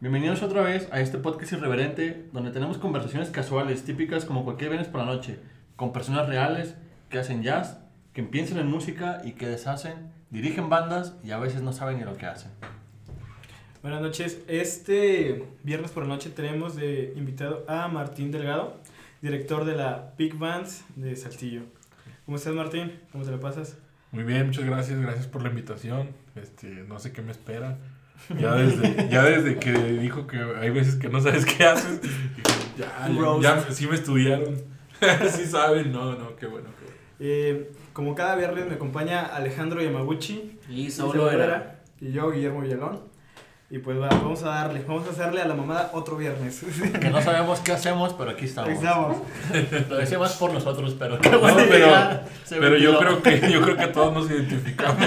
Bienvenidos otra vez a este podcast irreverente donde tenemos conversaciones casuales típicas como cualquier viernes por la noche con personas reales que hacen jazz, que piensan en música y que deshacen, dirigen bandas y a veces no saben ni lo que hacen. Buenas noches. Este viernes por la noche tenemos de invitado a Martín Delgado, director de la Big Bands de Saltillo. ¿Cómo estás, Martín? ¿Cómo te lo pasas? Muy bien, muchas gracias, gracias por la invitación. Este, no sé qué me espera. Ya desde, ya desde que dijo que hay veces que no sabes qué haces, ya, ya, ya, sí me estudiaron. sí saben, no, no, qué bueno, qué bueno. Eh, como cada viernes me acompaña Alejandro Yamaguchi. Y Saulo Vera. Y yo, Guillermo Villalón. Y pues vamos a darle, vamos a hacerle a la mamada otro viernes. Que no sabemos qué hacemos, pero aquí estamos. Estamos. Lo decimos por nosotros, pero qué bueno. No, pero pero yo creo que yo creo que todos nos identificamos.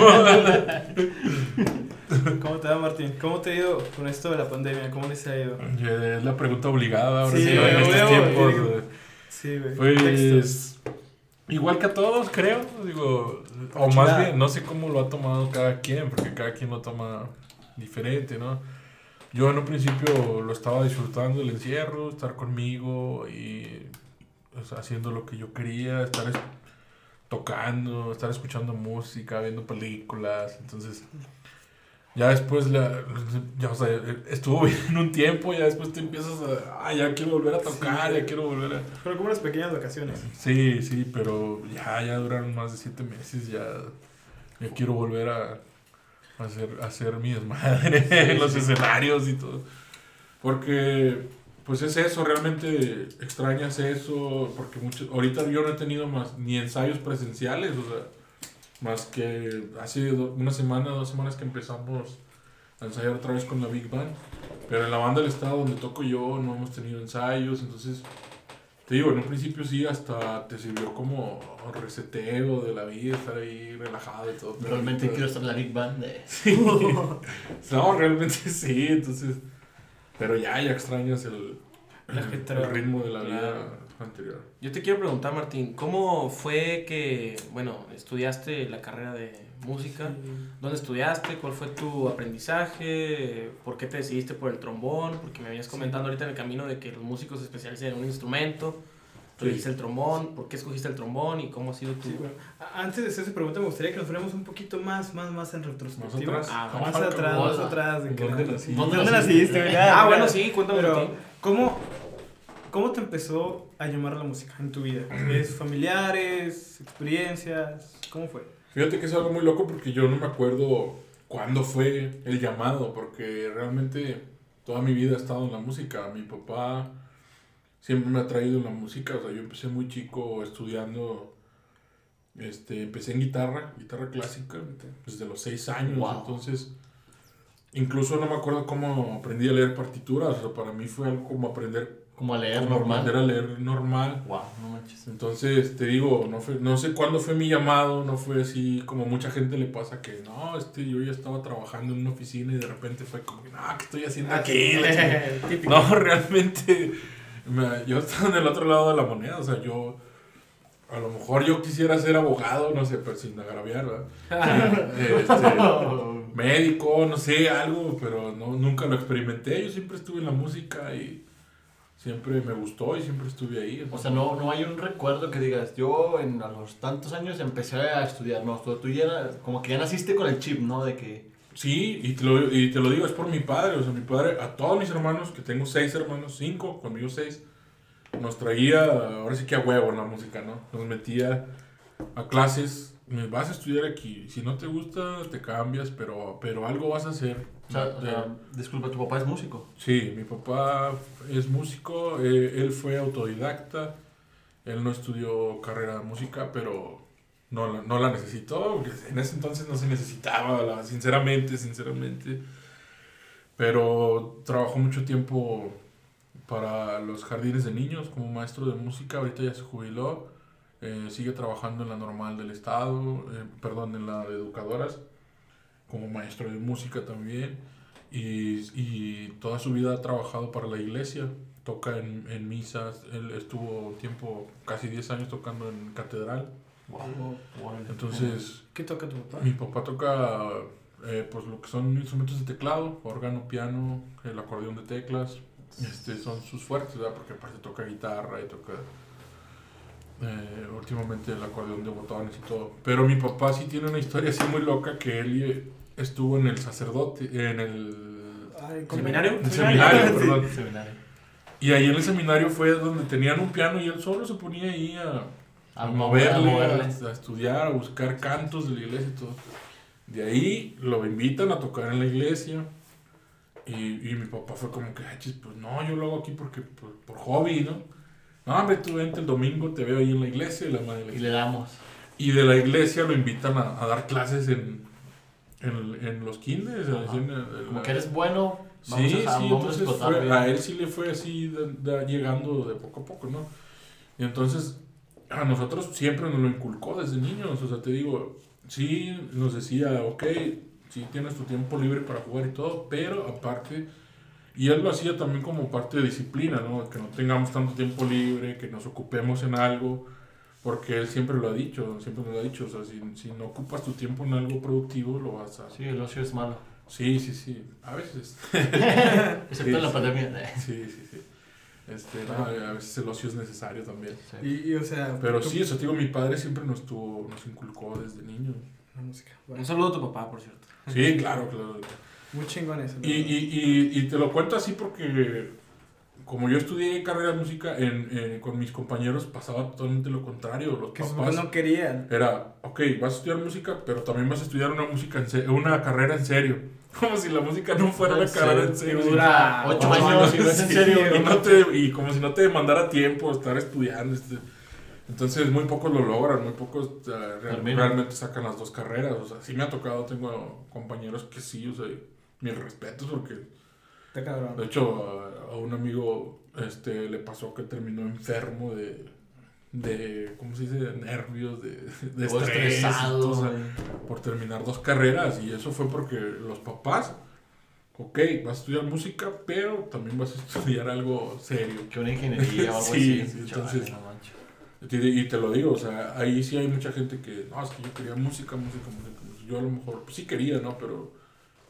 ¿Cómo te va, Martín? ¿Cómo te ha ido con esto de la pandemia? ¿Cómo les ha ido? Es la pregunta obligada ahora sí, sí, en estos tiempos. Sí, güey. Pues igual que a todos, creo, digo, o más bien no sé cómo lo ha tomado cada quien, porque cada quien lo toma diferente, ¿no? Yo en un principio lo estaba disfrutando el encierro, estar conmigo y haciendo lo que yo quería, estar tocando, estar escuchando música, viendo películas, entonces ya después la, ya, o sea, estuvo bien un tiempo, ya después te empiezas a, ah, ya quiero volver a tocar, ya quiero volver a... Pero como unas pequeñas vacaciones. Sí, sí, pero ya, ya duraron más de siete meses, ya, ya quiero volver a hacer, hacer mi desmadre en los escenarios y todo. Porque, pues es eso, realmente extrañas eso, porque mucho, ahorita yo no he tenido más ni ensayos presenciales, o sea, más que hace una semana, dos semanas que empezamos a ensayar otra vez con la Big Band, pero en la banda del estado donde toco yo no hemos tenido ensayos, entonces te digo, en un principio sí, hasta te sirvió como reseteo de la vida, estar ahí relajado y todo. Realmente quiero estar en la Big Band. Sí. no, realmente sí, entonces. Pero ya, ya extrañas el, el, ritmo de la vida anterior. Yo te quiero preguntar, Martín, ¿cómo fue que, bueno, estudiaste la carrera de música? ¿Dónde estudiaste? ¿Cuál fue tu aprendizaje? ¿Por qué te decidiste por el trombón? Porque me habías comentado ahorita en el camino de que los músicos se especializan en un instrumento. Tú sí. el trombón, ¿por qué escogiste el trombón y cómo ha sido tu...? Antes de hacer esa pregunta me gustaría que nos fuéramos un poquito más, más, más en retrospectiva. Más atrás. Ah, más atrás, más atrás. De ¿Dónde naciste? ¿Dónde naciste? Ah, bueno, sí, cuéntame Pero, ¿cómo, ¿Cómo te empezó a llamar la música en tu vida? ¿Es familiares, experiencias? ¿Cómo fue? Fíjate que es algo muy loco porque yo no me acuerdo cuándo fue el llamado, porque realmente toda mi vida he estado en la música. Mi papá siempre me ha traído en la música, o sea, yo empecé muy chico estudiando, este, empecé en guitarra, guitarra clásica, desde los seis años, entonces, incluso no me acuerdo cómo aprendí a leer partituras, o sea, para mí fue algo como aprender como a leer como normal. aprender a leer normal. Wow, no manches. Entonces, te digo, no, fue, no sé cuándo fue mi llamado, no fue así como mucha gente le pasa que, no, este, yo ya estaba trabajando en una oficina y de repente fue como, no, ¿qué estoy haciendo aquí? no, realmente, me, yo estaba en el otro lado de la moneda, o sea, yo, a lo mejor yo quisiera ser abogado, no sé, pero sin agraviar, ¿verdad? este, médico, no sé, algo, pero no, nunca lo experimenté, yo siempre estuve en la música y siempre me gustó y siempre estuve ahí. O sea, no, no hay un recuerdo que digas, yo en a los tantos años empecé a estudiar, no, tú, tú ya como que ya naciste con el chip, ¿no? De que... Sí, y te, lo, y te lo digo, es por mi padre, o sea, mi padre, a todos mis hermanos, que tengo seis hermanos, cinco, conmigo seis, nos traía, ahora sí que a huevo en la música, ¿no? Nos metía a clases, me vas a estudiar aquí, si no te gusta, te cambias, pero, pero algo vas a hacer. O sea, o sea, disculpa, ¿tu papá es músico? Sí, mi papá es músico, eh, él fue autodidacta, él no estudió carrera de música, pero no, la- no la necesitó, porque en ese entonces no se necesitaba, la- sinceramente, sinceramente. Pero trabajó mucho tiempo para los jardines de niños como maestro de música, ahorita ya se jubiló, eh, sigue trabajando en la normal del estado, eh, perdón, en la de educadoras, como maestro de música también, y, y toda su vida ha trabajado para la iglesia, toca en, en misas, él estuvo un tiempo, casi 10 años tocando en catedral, Wow. entonces ¿Qué toca tu papá? mi papá toca eh, pues lo que son instrumentos de teclado, órgano, piano, el acordeón de teclas, este, son sus fuertes, ¿verdad? Porque aparte toca guitarra y toca eh, últimamente el acordeón de botones y todo. Pero mi papá sí tiene una historia así muy loca que él eh, estuvo en el sacerdote, en el. ¿Seminario? Perdón. Seminario. Y ahí en el seminario fue donde tenían un piano y él solo se ponía ahí a, A a mover- a moverle, moverle. a, a estudiar, a buscar cantos de la iglesia y todo. De ahí lo invitan a tocar en la iglesia. Y, y mi papá fue como que, "Ay, chis, pues no, yo lo hago aquí porque por, por hobby, ¿no? No, hombre, tú vente el domingo, te veo ahí en la iglesia y la madre Y le damos. y de la iglesia lo invitan a, a dar clases en, en, en los kinders. Así en el- Como que eres bueno, vamos Sí, a, sí, a entonces explotar fue- a él sí le fue así de- de- llegando de poco a poco, ¿no? Y entonces a nosotros siempre nos lo inculcó desde niños, o sea, te digo, sí nos decía, ok, sí tienes tu tiempo libre para jugar y todo, pero aparte, y él lo hacía también como parte de disciplina, ¿no? Que no tengamos tanto tiempo libre, que nos ocupemos en algo, porque él siempre lo ha dicho, siempre nos lo ha dicho, o sea, si, si no ocupas tu tiempo en algo productivo, lo vas a... Sí, el ocio es malo. Sí, sí, sí, a veces. Excepto Sí, en la sí. pandemia. Sí, sí, sí. Este, no, a veces el ocio es necesario también. Sí. Y, y, o sea, Pero ¿cómo- sí, eso te digo, mi padre siempre nos tuvo, nos inculcó desde niños. La música. Un saludo a tu papá, por cierto. Sí, claro, claro. muy chingón eso. Y, y, y, y te lo cuento así porque como yo estudié carrera de música, en, en- con mis compañeros pasaba totalmente lo contrario. Los que papás no querían. era, ok, vas a estudiar música, pero también vas a estudiar una música en se- una carrera en serio. Como si la música no fuera una carrera en serio. Dura Ocho años y no es en sí, serio. y, no te- y como si no te demandara tiempo estar estudiando. este. Entonces, muy pocos lo logran, muy pocos eh, real- realmente sacan las dos carreras. O sea, sí me ha tocado, tengo compañeros que sí, o sea, mis respetos, porque Está cabrón. de hecho a, a un amigo este, le pasó que terminó enfermo de, de ¿cómo se dice? De nervios, de, de estrés, estresado. o sea, güey. por terminar dos carreras y eso fue porque los papás, ok, vas a estudiar música, pero también vas a estudiar algo serio. Que una ingeniería o algo Sí, así. sí, entonces-. Y y te lo digo, o sea, ahí sí hay mucha gente que, no, es que yo quería música, música, música. música. Yo a lo mejor, pues sí quería, ¿no? Pero,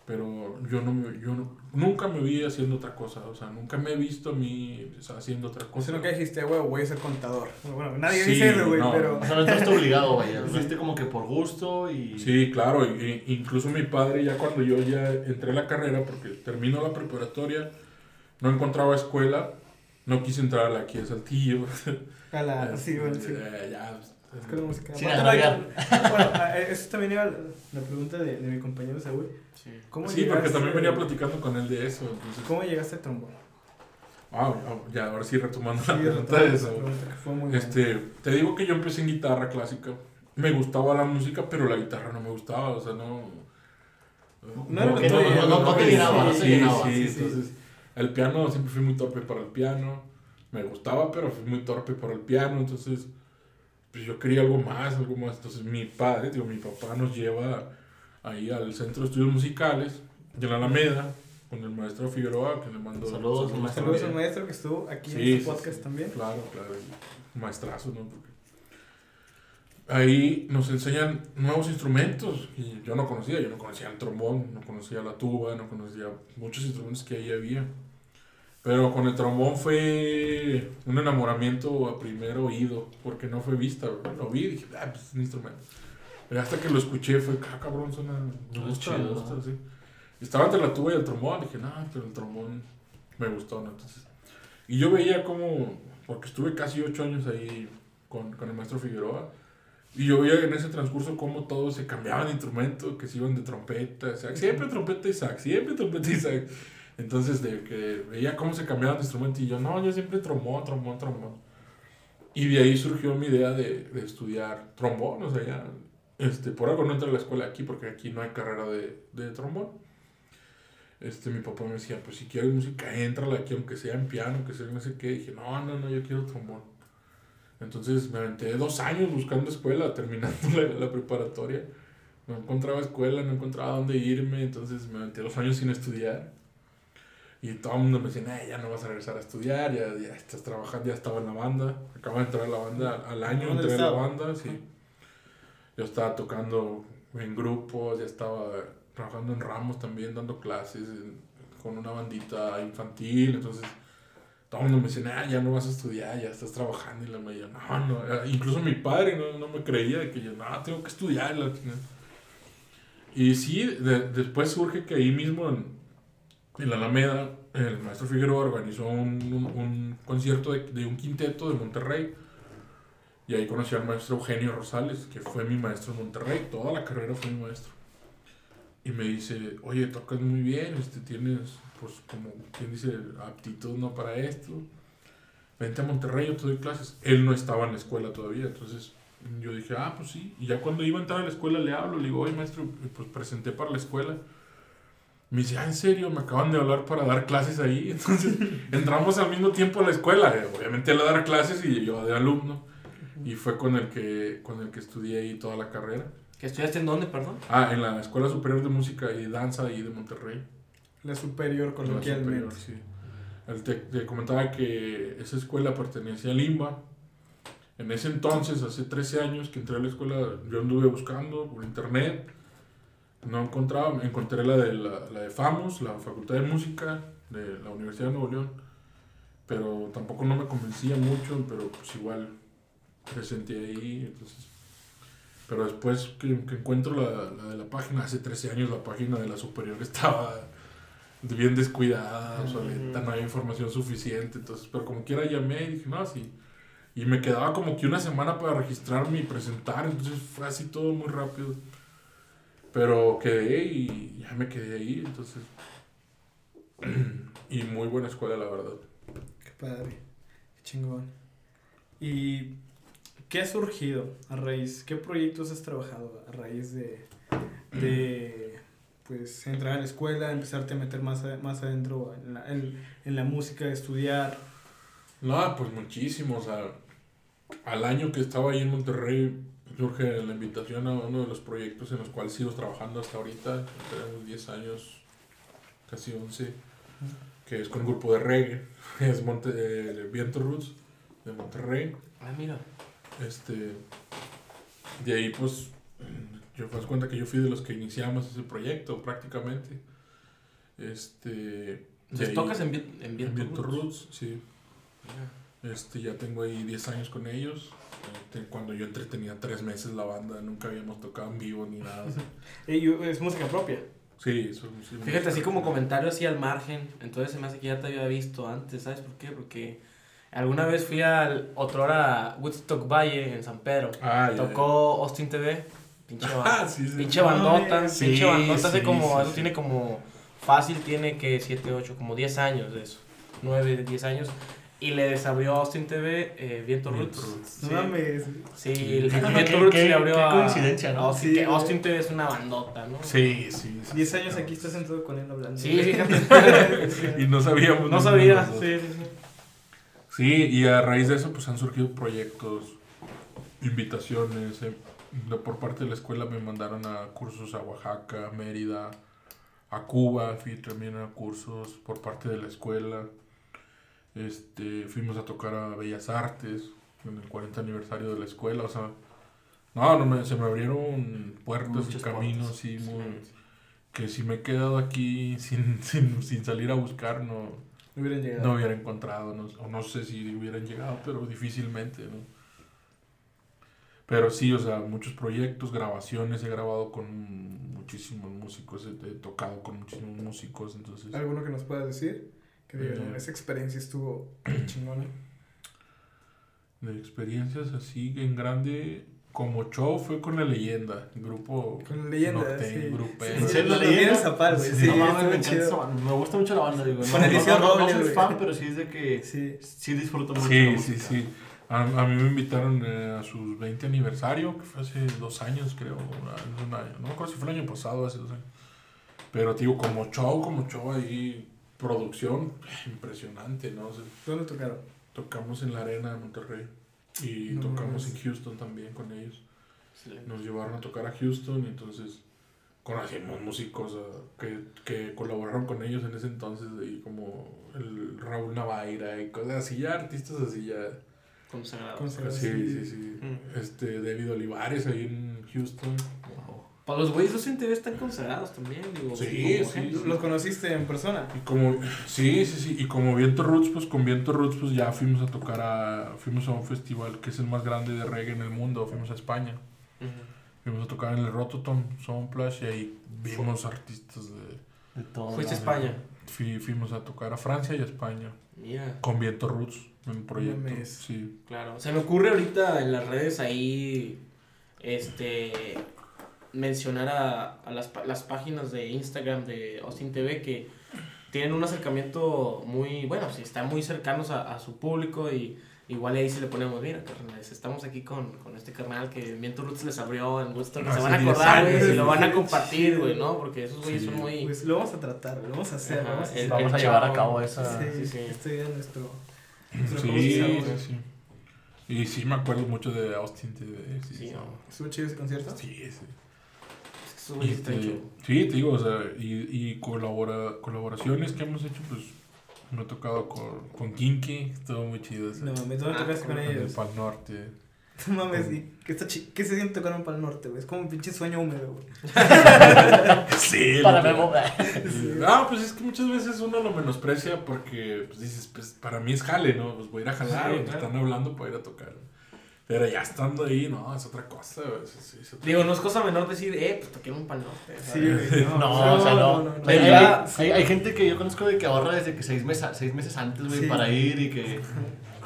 pero yo, no me, yo no- nunca me vi haciendo otra cosa, o sea, nunca me he visto a mí o sea, haciendo otra cosa. sea, nunca dijiste, güey, voy a ser contador. Bueno, nadie Sí, dice eso, güey, no. pero... O sea, no estás obligado, vaya. Lo hiciste como que por gusto y. Sí, claro, y- y- incluso mi padre ya cuando yo ya entré a la carrera, porque terminó la preparatoria, no encontraba escuela, no quise entrar a la aquí de Saltillo. A la... Sí, bueno, sí. Eh, ya, Escuela de música. Sin Bueno, a- eh, eso también era la pregunta de, de mi compañero Saúl. Sí. ¿Cómo Sí, porque llegaste- también venía platicando con él de eso. Entonces, ¿Cómo llegaste al trombón? Ah, ah, ya, ahora sí retomando la Sí, pregunta retomando de eso. pregunta, que. Este, te digo que yo empecé en guitarra clásica. Me gustaba la música, pero la guitarra no me gustaba, o sea, no. No que no- no te llenaba, no sí, llenaba. sí, Sí, sí. entonces, el piano siempre fui muy torpe para el piano. Me gustaba, pero fui muy torpe para el piano, entonces, pues yo quería algo más, algo más. Entonces, mi padre, digo, mi papá nos lleva ahí al Centro de Estudios Musicales de la Alameda con el maestro Figueroa, que le mando Saludos, maestro. Saludos al maestro que estuvo aquí en este podcast sí. también. Claro, claro. y Maestrazo, ¿no? Porque ahí nos enseñan nuevos instrumentos. Y yo no conocía, yo no conocía el trombón, no conocía la tuba, no conocía muchos instrumentos que ahí había. Pero con el trombón fue un enamoramiento a primer oído, porque no fue vista. ¿verdad? Lo vi y dije, ah, pues es un instrumento. Pero hasta que lo escuché fue, ah, cabrón, suena, me gusta, me gusta, sí. Estaba entre la tuba y el trombón, dije, no, pero el trombón me gustó, ¿no? Entonces, y yo veía como, porque estuve casi ocho años ahí con, con el maestro Figueroa, y yo veía en ese transcurso cómo todos se cambiaban de instrumento, que se iban de trompeta, sax, siempre trompeta y sax, siempre trompeta y sax. Entonces, de que veía cómo se cambiaban de instrumento, y yo, no, yo siempre trombón, trombón, trombón. Y de ahí surgió mi idea de, de estudiar trombón, o sea, ya, este, por algo no entré a la escuela aquí, porque aquí no hay carrera de, de trombón este, mi papá me decía, pues si quieres música, entrala aquí, aunque sea en piano, aunque sea no sé qué. dije, no, no, no, yo quiero trombón. Entonces me aventé dos años buscando escuela, terminando la, la preparatoria. No encontraba escuela, no encontraba dónde irme, entonces me aventé dos años sin estudiar. Y todo el mundo me decía, "Nah, ya no vas a regresar a estudiar, ya, ya estás trabajando, ya estaba en la banda. Acabo de entrar a la banda al año, ¿Dónde entré a la banda, sí. Yo estaba tocando en grupos, ya estaba trabajando en Ramos también, dando clases en- con una bandita infantil, entonces todo el mundo me decía, "Ah, ya no vas a estudiar, ya estás trabajando, y la mayoría, no, no, eh, incluso mi padre no, no me creía de que yo, no, tengo que estudiar, la chingada". Y sí, de- después surge que ahí mismo en, en la Alameda, el maestro Figueroa organizó un, un- un concierto de, de un quinteto de Monterrey. Y ahí conocí al maestro Eugenio Rosales, que fue mi maestro en Monterrey. Toda la carrera fue mi maestro. Y me dice, oye, tocas muy bien, este, tienes, pues, como, quien dice, aptitud, ¿no? Para esto. Vente a Monterrey, yo te doy clases. Él no estaba en la escuela todavía, entonces yo dije, ah, pues sí. Y ya cuando iba a entrar a la escuela le hablo, le digo, oye, maestro, pues presenté para la escuela. Me dice, ah, ¿en serio? Me acaban de hablar para dar clases ahí. Entonces entramos al mismo tiempo a la escuela. Eh, Obviamente él a dar clases y yo de alumno. Y fue con el que, con el que estudié ahí toda la carrera. ¿Que estudiaste en dónde, perdón? Ah, en la Escuela Superior de Música y Danza ahí de Monterrey. La superior, La coloquialmente. superior, sí. El te, te comentaba que esa escuela pertenecía a Limba. En ese entonces, hace 13 años que entré a la escuela, yo anduve buscando por internet. No encontraba, encontré la de, la, la de FAMUS, la Facultad de Música de la Universidad de Nuevo León. Pero tampoco no me convencía mucho, pero pues igual presenté ahí. Entonces. Pero después que, que encuentro la, la de la página, hace 13 años la página de la superior estaba bien descuidada, obsoleta, no había información suficiente, entonces, pero como quiera llamé y dije, no, sí. Y me quedaba como que una semana para registrarme y presentar, entonces fue así todo muy rápido. Pero quedé y ya me quedé ahí, entonces. y muy buena escuela, la verdad. Qué padre. Qué chingón. ¿Y qué ha surgido a raíz? ¿Qué proyectos has trabajado a raíz de, de pues, entrar a la escuela, empezarte a meter más, a- más adentro en la, en, en la música, estudiar? No, pues muchísimo, o sea, al año que estaba ahí en Monterrey surge la invitación a uno de los proyectos en los cuales sigo trabajando hasta ahorita, tenemos 10 años, casi 11, que es con un grupo de reggae, es Monte, eh, Viento Roots de Monterrey, Ah, mira. este, de ahí pues, yo me cuenta que yo fui de los que iniciamos ese proyecto prácticamente, este... Entonces tocas en, en en Viento Viento Roots? Roots, sí. Mira. Este, ya tengo ahí 10 años con ellos. Este, cuando yo entré tenía 3 meses la banda, nunca habíamos tocado en vivo ni nada. Yo- es música propia. Sí, eso sí. Fíjate, así como comentario así al margen, entonces se me hace que ya te había visto antes, ¿sabes por qué? Porque alguna vez fui al otrora Woodstock Valle en San Pedro, Ah, ya, tocó Austin TV, pinche, Ah, sí, sí. pinche bandota, mames. pinche Sí, bandota, hace sí, como, sí, eso sí. tiene como, fácil tiene que 7, 8, como 10 años de eso, 9, 10 años, y le desabrió a Austin TV eh, Viento Roots. Roots. No Sí. mames. Sí, el Viento Roots le abrió qué a coincidencia, ¿no? a Austin, Sí, que güey. Austin TV es una bandota, ¿no? Sí, sí. sí. 10 años aquí estás sentado con él hablando. Sí, fíjate. Y no sabíamos. No sabía, sí, sí, sí. Sí, y a raíz de eso pues han surgido proyectos, invitaciones. eh, por parte de la escuela me mandaron a cursos a Oaxaca, Mérida, a Cuba, fui también a cursos por parte de la escuela. Este, fuimos a tocar a Bellas Artes en el 40 aniversario de la escuela, o sea, no, no me, se me abrieron puertas y caminos, sí, muy, que si me he quedado aquí sin, sin, sin salir a buscar, no, No hubieran llegado. no hubiera encontrado, no, o no sé si hubieran llegado, pero difícilmente, ¿no? Pero sí, o sea, muchos proyectos, grabaciones, he grabado con muchísimos músicos, he, he tocado con muchísimos músicos, entonces... ¿Alguno que nos puedas decir? Que Eh. "No, esa experiencia estuvo chingona. De experiencias así en grande, como show fue con La Leyenda, grupo Con la leyenda, norteño, sí. grupero. Sí, ¿En serio, lo la leyenda? Zapal, güey. Sí, Sí, no mames, me, encanta chido. esa banda, me gusta mucho la banda, digo. Con no, Alicia no, no, no soy fan, pero sí es de que Sí. sí disfruto mucho la Sí, sí, sí. A, a mí me invitaron eh, a sus 20 aniversario, que fue hace dos años, creo. un año. No me acuerdo si fue el año pasado, hace dos años. Pero, digo, como show, como show ahí, producción, impresionante, ¿no? O sea, ¿Dónde tocaron? tocamos en la arena de Monterrey. Y No tocamos en Houston también con ellos. Excelente. Nos llevaron a tocar a Houston y entonces conocimos músicos que, que colaboraron con ellos en ese entonces, y como el Raúl Navaira y cosas así, ya artistas así ya. Consagrado. Consagrado. Sí, Sí. sí, sí. Mm. Este, David Olivares ahí en Houston. Wow. Pues los güeyes Austin TV están consagrados también, digo. Sí, como sí, ejemplo. sí. ¿Los conociste en persona? Y como, sí, sí, sí, y como Viento Roots, pues con Viento Roots, pues ya fuimos a tocar a, fuimos a un festival que es el más grande de reggae en el mundo, fuimos a España, fuimos a tocar en el Rototom Soundplash y ahí vimos artistas de, De todo. Fuiste a. España. fui- fuimos a tocar a Francia y a España, Mira, con Viento Roots, en un proyecto, sí. claro. Se me ocurre ahorita en las redes ahí, este, mencionar a, a las, pa- las páginas de Instagram de Austin TV que tienen un acercamiento muy, bueno, sí, están muy cercanos a, a su público y igual ahí sí le ponemos, mira, carnales, estamos aquí con, con este carnal que Viento Roots les abrió en Woodstock, que se Hace van a 10 acordar, güey, y lo van a compartir, güey, ¿no? Porque esos güeyes Sí. son muy... Pues lo vamos a tratar, lo vamos a hacer. Ajá, vamos a el-. Vamos a llevar a cabo esa. Sí, sí, sí. Este es nuestro. nuestro Sí, sí, sí. Y sí me acuerdo mucho de Austin TV. Sí, Sí, sí. no, ¿Estuvo chido ese concierto? Sí, sí. Este, sí, te digo, o sea, y, y colabora, colaboraciones que hemos hecho, pues me ha tocado con, con Kinky, estuvo muy chido. ese. No mames, ¿dónde Ah, tocaste con con Con el ellos? Pal Norte. No mames, ¿y ¿qué, está ¿qué se siente tocar un pal norte, güey? Es como un pinche sueño húmedo, güey. Sí, Para Memo. No, pues es que muchas veces uno lo menosprecia porque pues dices, pues para mí es jale, ¿no? Pues voy a ir a jalar, Sí, o te claro. están hablando para ir a tocar. Pero ya estando ahí, no, es otra cosa. es- es- es otra- Digo, no es cosa menor decir, eh, pues toqué un palote. Sí, güey. No, No, o sea, no. no, Hay, Ya. hay- hay gente que yo conozco de que ahorra desde que seis meses, seis meses antes, güey, Sí. para ir y que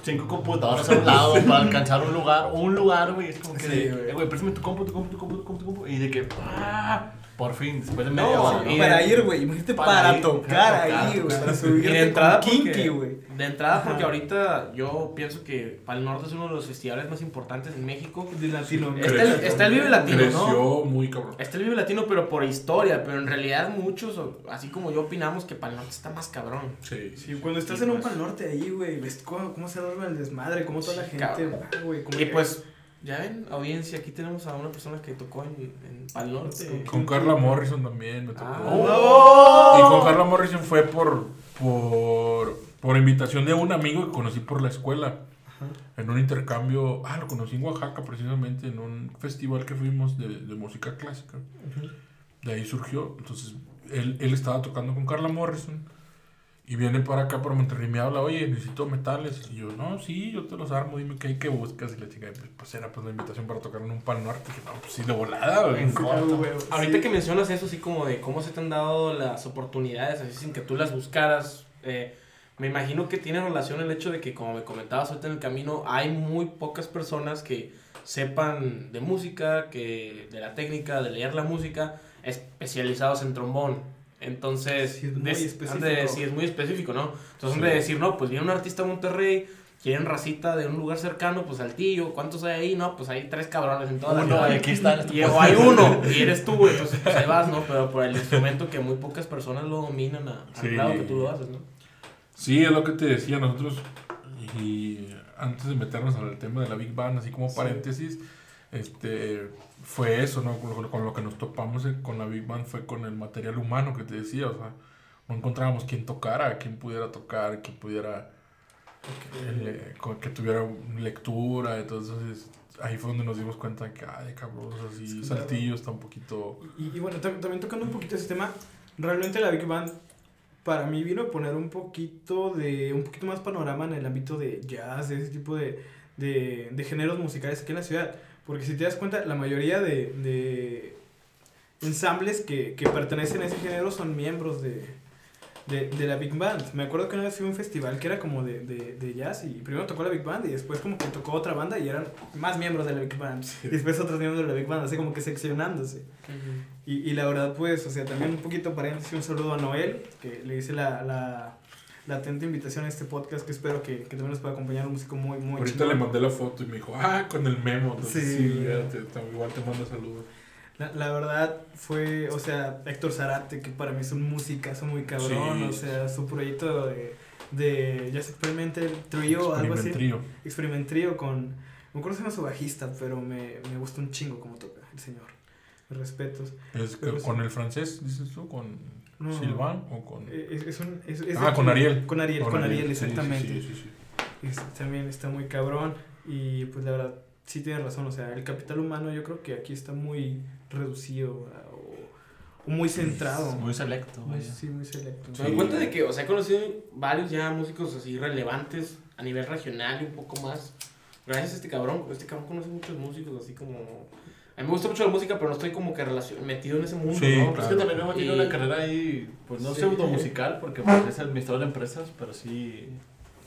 cinco computadoras a un lado para alcanzar un lugar, un lugar, güey, es como que Sí, de, güey. eh, güey, préstame tu compu, tu compu, tu compu, tu compu, tu compu, y de que, ah, por fin, después de No, media hora, sí, ¿no? y- Para ir, güey. Imagínate Para para, ir, tocar para ahí, güey. Para Y subirte de entrada, Kinky, güey. de entrada porque Ajá. ahorita yo pienso que Pal Norte es uno de los festivales más importantes en México. De Latinoamérica. Está el, está el Vive Latino, Creció ¿no? muy cabrón. Está el Vive Latino, pero por historia, pero en realidad muchos, o- así como yo, opinamos que Pal Norte está más cabrón. Sí, Sí, cuando estás Sí, en un pues. pal norte ahí, güey, ves cómo, cómo se duerme el desmadre, cómo toda la gente cabrón. va, güey. como Y que- pues, ya ven, audiencia, aquí tenemos a una persona que tocó en, en Pal Norte. Con Carla Morrison también me tocó. Ah. Y con Carla Morrison fue por, por, por invitación de un amigo que conocí por la escuela. En un intercambio, ah, lo conocí en Oaxaca precisamente, en un festival que fuimos de, de música clásica. De ahí surgió. Entonces, él, él estaba tocando con Carla Morrison. Y viene para acá, para Monterrey, me habla, oye, necesito metales. Y yo, no, sí, yo te los armo, dime qué hay que buscas. Y la chica, pues, pues era pues la invitación para tocar en un pal norte. Que no, pues sí, de volada, güey. Ahorita que mencionas eso, así como de cómo se te han dado las oportunidades, así sin que tú las buscaras, eh, me imagino que tiene relación el hecho de que, como me comentabas ahorita en el camino, hay muy pocas personas que sepan de música, que de la técnica, de leer la música, especializados en trombón. Entonces, Sí, es muy de- específico. han de- sí, es muy específico, ¿no? Entonces, han de decir, no, pues viene un artista de Monterrey, quieren racita de un lugar cercano, pues Saltillo, ¿cuántos hay ahí? No, pues hay tres cabrones en toda la Uno, ciudad. aquí está en este Y, hay uno, y eres tú, güey, pues, pues ahí vas, ¿no? Pero por el instrumento que muy pocas personas lo dominan a- al Sí. grado que tú lo haces, ¿no? Sí, es lo que te decía nosotros. Y antes de meternos al tema de la Big Bang, así como Sí. Este fue eso, ¿no? Con lo, con lo que nos topamos eh, con la Big Bang fue con el material humano que te decía, o sea, no encontrábamos quién tocara, quién pudiera tocar, quién pudiera, eh, con- que tuviera lectura, entonces ahí fue donde nos dimos cuenta que, ay, cabrón, o sea, sí, Sí, Saltillo está un poquito... Y, y bueno, tam- también tocando un poquito ese tema, realmente la Big Band para mí vino a poner un poquito de, un poquito más panorama en el ámbito de jazz, de ese tipo de, de, de géneros musicales aquí en la ciudad. Porque si te das cuenta, la mayoría de, de ensambles que, que pertenecen a ese género son miembros de, de, de la Big Band. Me acuerdo que una vez fui a un festival que era como de, de, de jazz y primero tocó la Big Band y después como que tocó otra banda y eran más miembros de la Big Band. Y después otros miembros de la Big Band, así como que seccionándose. Y, y la verdad, pues, o sea, también un poquito paréntesis, un saludo a Noel, que le hice la, la, la atenta invitación a este podcast, que espero que, que también nos pueda acompañar un músico muy, muy Ahorita le mandé la foto y me dijo, ah, con el memo, entonces Sí. sí, ya te- te- igual te mando saludos. La, la verdad fue, o sea, Héctor Zarate, que para mí es un musicazo muy cabrón, Sí. o sea, su proyecto de, de Jazz Experimental Trio, algo así. Experimentrío. Con, no me acuerdo si se llama su bajista, pero me, me gusta un chingo como toca el señor. Respetos. Es Pero sí. con el francés, dices tú, con No. Silvan o con. Eh, Es, es un, es- es ah, con. Ariel. Con Ariel, con Ariel, exactamente. Sí, sí, sí. Es- también está muy cabrón y pues la verdad sí tienes razón, o sea, el capital humano yo creo que aquí está muy reducido o, o muy centrado. Muy selecto, Muy- vaya. sí, muy selecto. Sí. Me doy cuenta de que, o sea, he conocido varios ya músicos así relevantes a nivel regional y un poco más. Gracias a este cabrón, este cabrón conoce muchos músicos así como... A mí me gusta mucho la música, pero no estoy como que relacion- metido en ese mundo, Sí, ¿no? claro. Es que también tiene Y- una carrera ahí, pues no Sí. pseudo musical, porque pues, es administrador de empresas, pero sí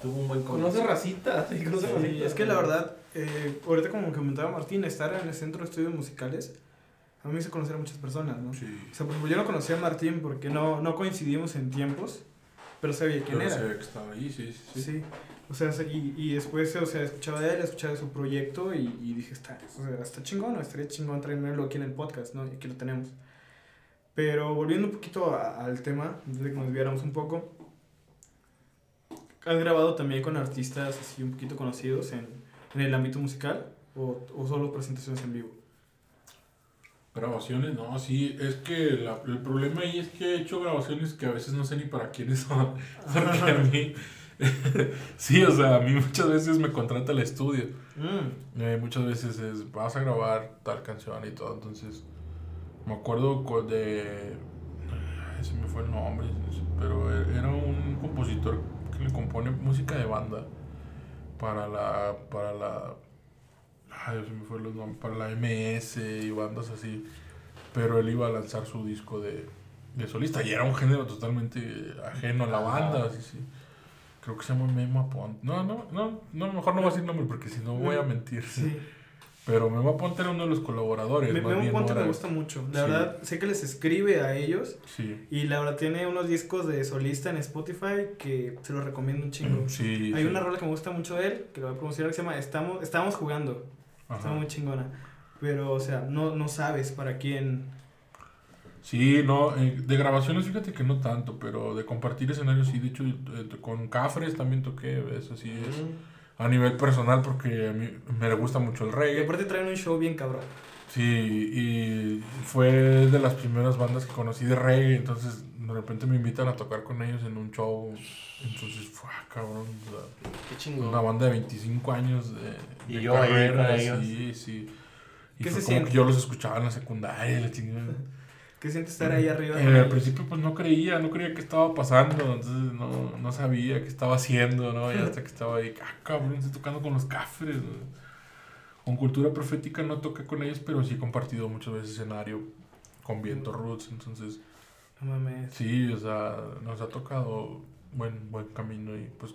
tuvo un buen Conoce racita, sí, conoce Sí, racita. es que la verdad, eh, ahorita como comentaba Martín, estar en el centro de estudios musicales, a mí me hizo conocer a muchas personas, ¿no? Sí. O sea, por ejemplo, yo no conocía a Martín porque no, no coincidimos en tiempos, pero sabía quién Pero era. ve que estaba ahí, sí, sí. sí. O sea, se- y, y después, o sea, escuchaba de él, escuchaba de su proyecto y, y dije, está, o sea, está chingón, ¿no? estaría chingón traerlo aquí en el podcast, ¿no? Y aquí lo tenemos. Pero volviendo un poquito a- al tema, antes de que nos desviáramos un poco, ¿has grabado también con artistas así un poquito conocidos en, en el ámbito musical o, o solo presentaciones en vivo? Grabaciones, no, sí, es que la- el problema ahí es que he hecho grabaciones que a veces no sé ni para quiénes son. Porque a mí, sí, o sea, a mí muchas veces me contrata el estudio. Mm, Eh, muchas veces es, vas a grabar tal canción y todo, entonces me acuerdo de, ay, se me fue el nombre, pero e- era un compositor que le compone música de banda para la, para la, ay, se me fue los nombres, para la MS y bandas así, pero él iba a lanzar su disco de, de solista y era un género totalmente ajeno a la banda, así, sí. Creo que se llama Memo Aponte. No, no, no, no, mejor no voy a decir nombre porque si no voy a mentir. sí. Pero Memo Aponte era uno de los colaboradores. Me, más Memo bien, Ponte no me gusta mucho. La Sí. verdad, sé que les escribe a ellos Sí. Y la verdad tiene unos discos de solista en Spotify que se los recomiendo un chingo. Sí. Hay sí. una rola que me gusta mucho de él, que lo voy a promocionar, que se llama Estamos, Estamos jugando. Ajá. Está muy chingona. Pero, o sea, no, no sabes para quién. Sí, no, eh, de grabaciones fíjate que no tanto, pero de compartir escenarios sí, de hecho eh, con Cafres también toqué, eso sí es Mm. a nivel personal porque a mí me gusta mucho el Y reggae. aparte traen un show bien cabrón. Sí, y fue de las primeras bandas que conocí de reggae, entonces de repente me invitan a tocar con ellos en un show, entonces fue ah, cabrón, o sea, Qué chingón. una banda de 25 años de, Y de yo ahí con ellos. sí, sí. Y ¿Qué fue se como siente? que yo los escuchaba en la secundaria, la chingada. ¿Qué sientes estar ahí arriba? Eh, al principio pues no creía, no creía que estaba pasando, entonces no, no sabía qué estaba haciendo, ¿no? Y hasta que estaba ahí, ah, cabrón, estoy tocando con los cafres. ¿no? Con Cultura Profética no toqué con ellos, pero sí he compartido muchas veces escenario con Viento Roots, entonces No mames. sí, o sea, nos ha tocado buen, buen camino y pues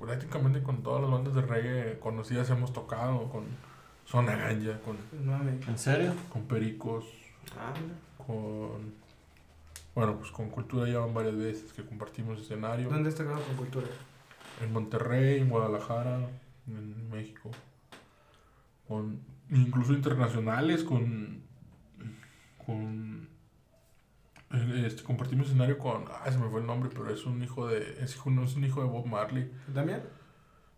prácticamente con todas las bandas de reggae conocidas hemos tocado, con Zona Ganja, con, No mames. ¿En serio? con Pericos, Ah. Con bueno pues con cultura ya van varias veces que compartimos escenario ¿Dónde está grabado con cultura? en Monterrey en Guadalajara en México con incluso internacionales con con eh, este, compartimos escenario con ah se me fue el nombre pero es un hijo de es hijo no es un hijo de Bob Marley ¿Damián?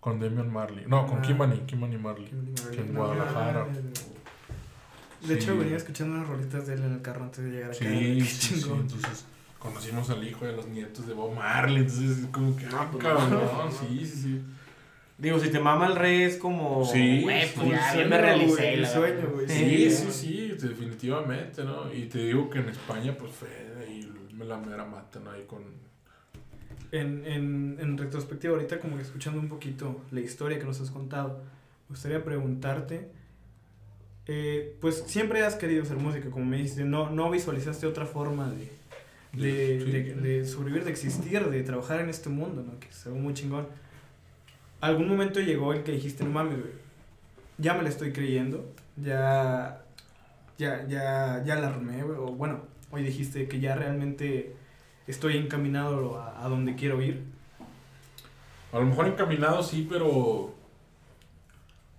con Damian Marley no con Ah. Kimani Kimani Marley Que en Guadalajara. De hecho, Sí. venía escuchando unas rolitas de él en el carro antes de llegar acá. Sí, Qué sí, sí, chingón. entonces conocimos al hijo de los nietos de Bob Marley, entonces es como que, ah, cabrón, no. sí, sí, sí. Digo, si te mama el rey es como. Sí, güey, sí, pues ya, me sueño, realicé. güey, el sueño, güey, Sí, Sí, sí, sí, definitivamente, ¿no? Y te digo que en España, pues fue ahí me la mera mata, ¿no? Ahí con... En, en, en retrospectiva, ahorita como que escuchando un poquito la historia que nos has contado, me gustaría preguntarte, eh, pues siempre has querido ser músico, como me dijiste, no, no visualizaste otra forma de, de, Sí. de, de sobrevivir, de existir, de trabajar en este mundo, ¿no? Que es algo muy chingón. ¿Algún momento llegó el que dijiste, no mames, güey, ya me la estoy creyendo, ya, ya, ya, ya la armé, güey, o bueno, hoy dijiste que ya realmente estoy encaminado a, a donde quiero ir? A lo mejor encaminado sí, pero...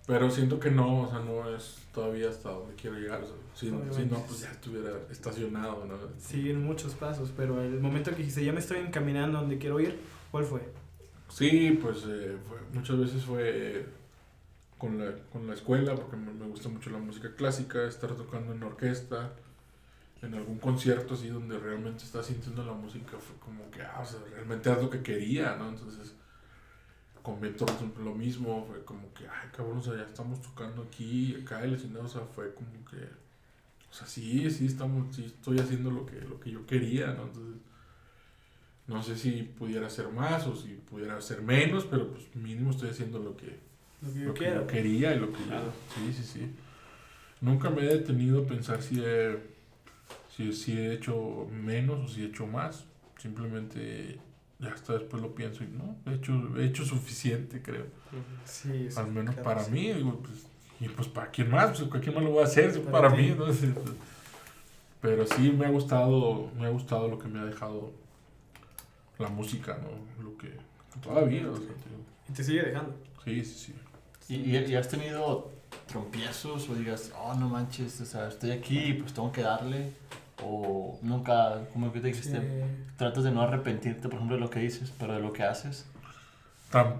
Pero siento que no, o sea, no es todavía hasta donde quiero llegar. o sea, si, si no, pues ya estuviera estacionado, ¿no? Sí, en muchos pasos, pero el momento que dijiste, ya me estoy encaminando donde quiero ir, ¿cuál fue? Sí, pues eh, fue- muchas veces fue con la, con la escuela, porque me, me gusta mucho la música clásica, estar tocando en orquesta, en algún concierto así donde realmente estás sintiendo la música, fue como que, ah, o sea, realmente es lo que quería, ¿no? Entonces, con Metro lo mismo, fue como que, ay cabrón, o sea, ya estamos tocando aquí, acá el escenario, o sea, fue como que, o sea, sí, sí, estamos, sí, estoy haciendo lo que, lo que yo quería, ¿no? Entonces, no sé si pudiera hacer más o si pudiera hacer menos, pero pues mínimo estoy haciendo lo que, Lo que yo lo que yo quería y lo que Claro. yo, sí, sí, sí. Nunca me he detenido a pensar si he, si, si he hecho menos o si he hecho más. Simplemente ya hasta después lo pienso y no, he hecho, he hecho suficiente, creo. Sí, sí, Al menos claro, para sí. mí, digo, pues, y pues para quién más, pues para quién más lo voy a hacer, Para para, mí, ¿no? Pero sí me ha gustado, me ha gustado lo que me ha dejado la música, ¿no? Lo que todavía, o sea, Y te sigue dejando. sí, sí, sí. ¿Y, y, y has tenido trompiezos o digas, oh, no manches, o sea, estoy aquí, pues tengo que darle? O nunca, como que te dijiste, tratas de no arrepentirte, por ejemplo, de lo que dices, pero de lo que haces.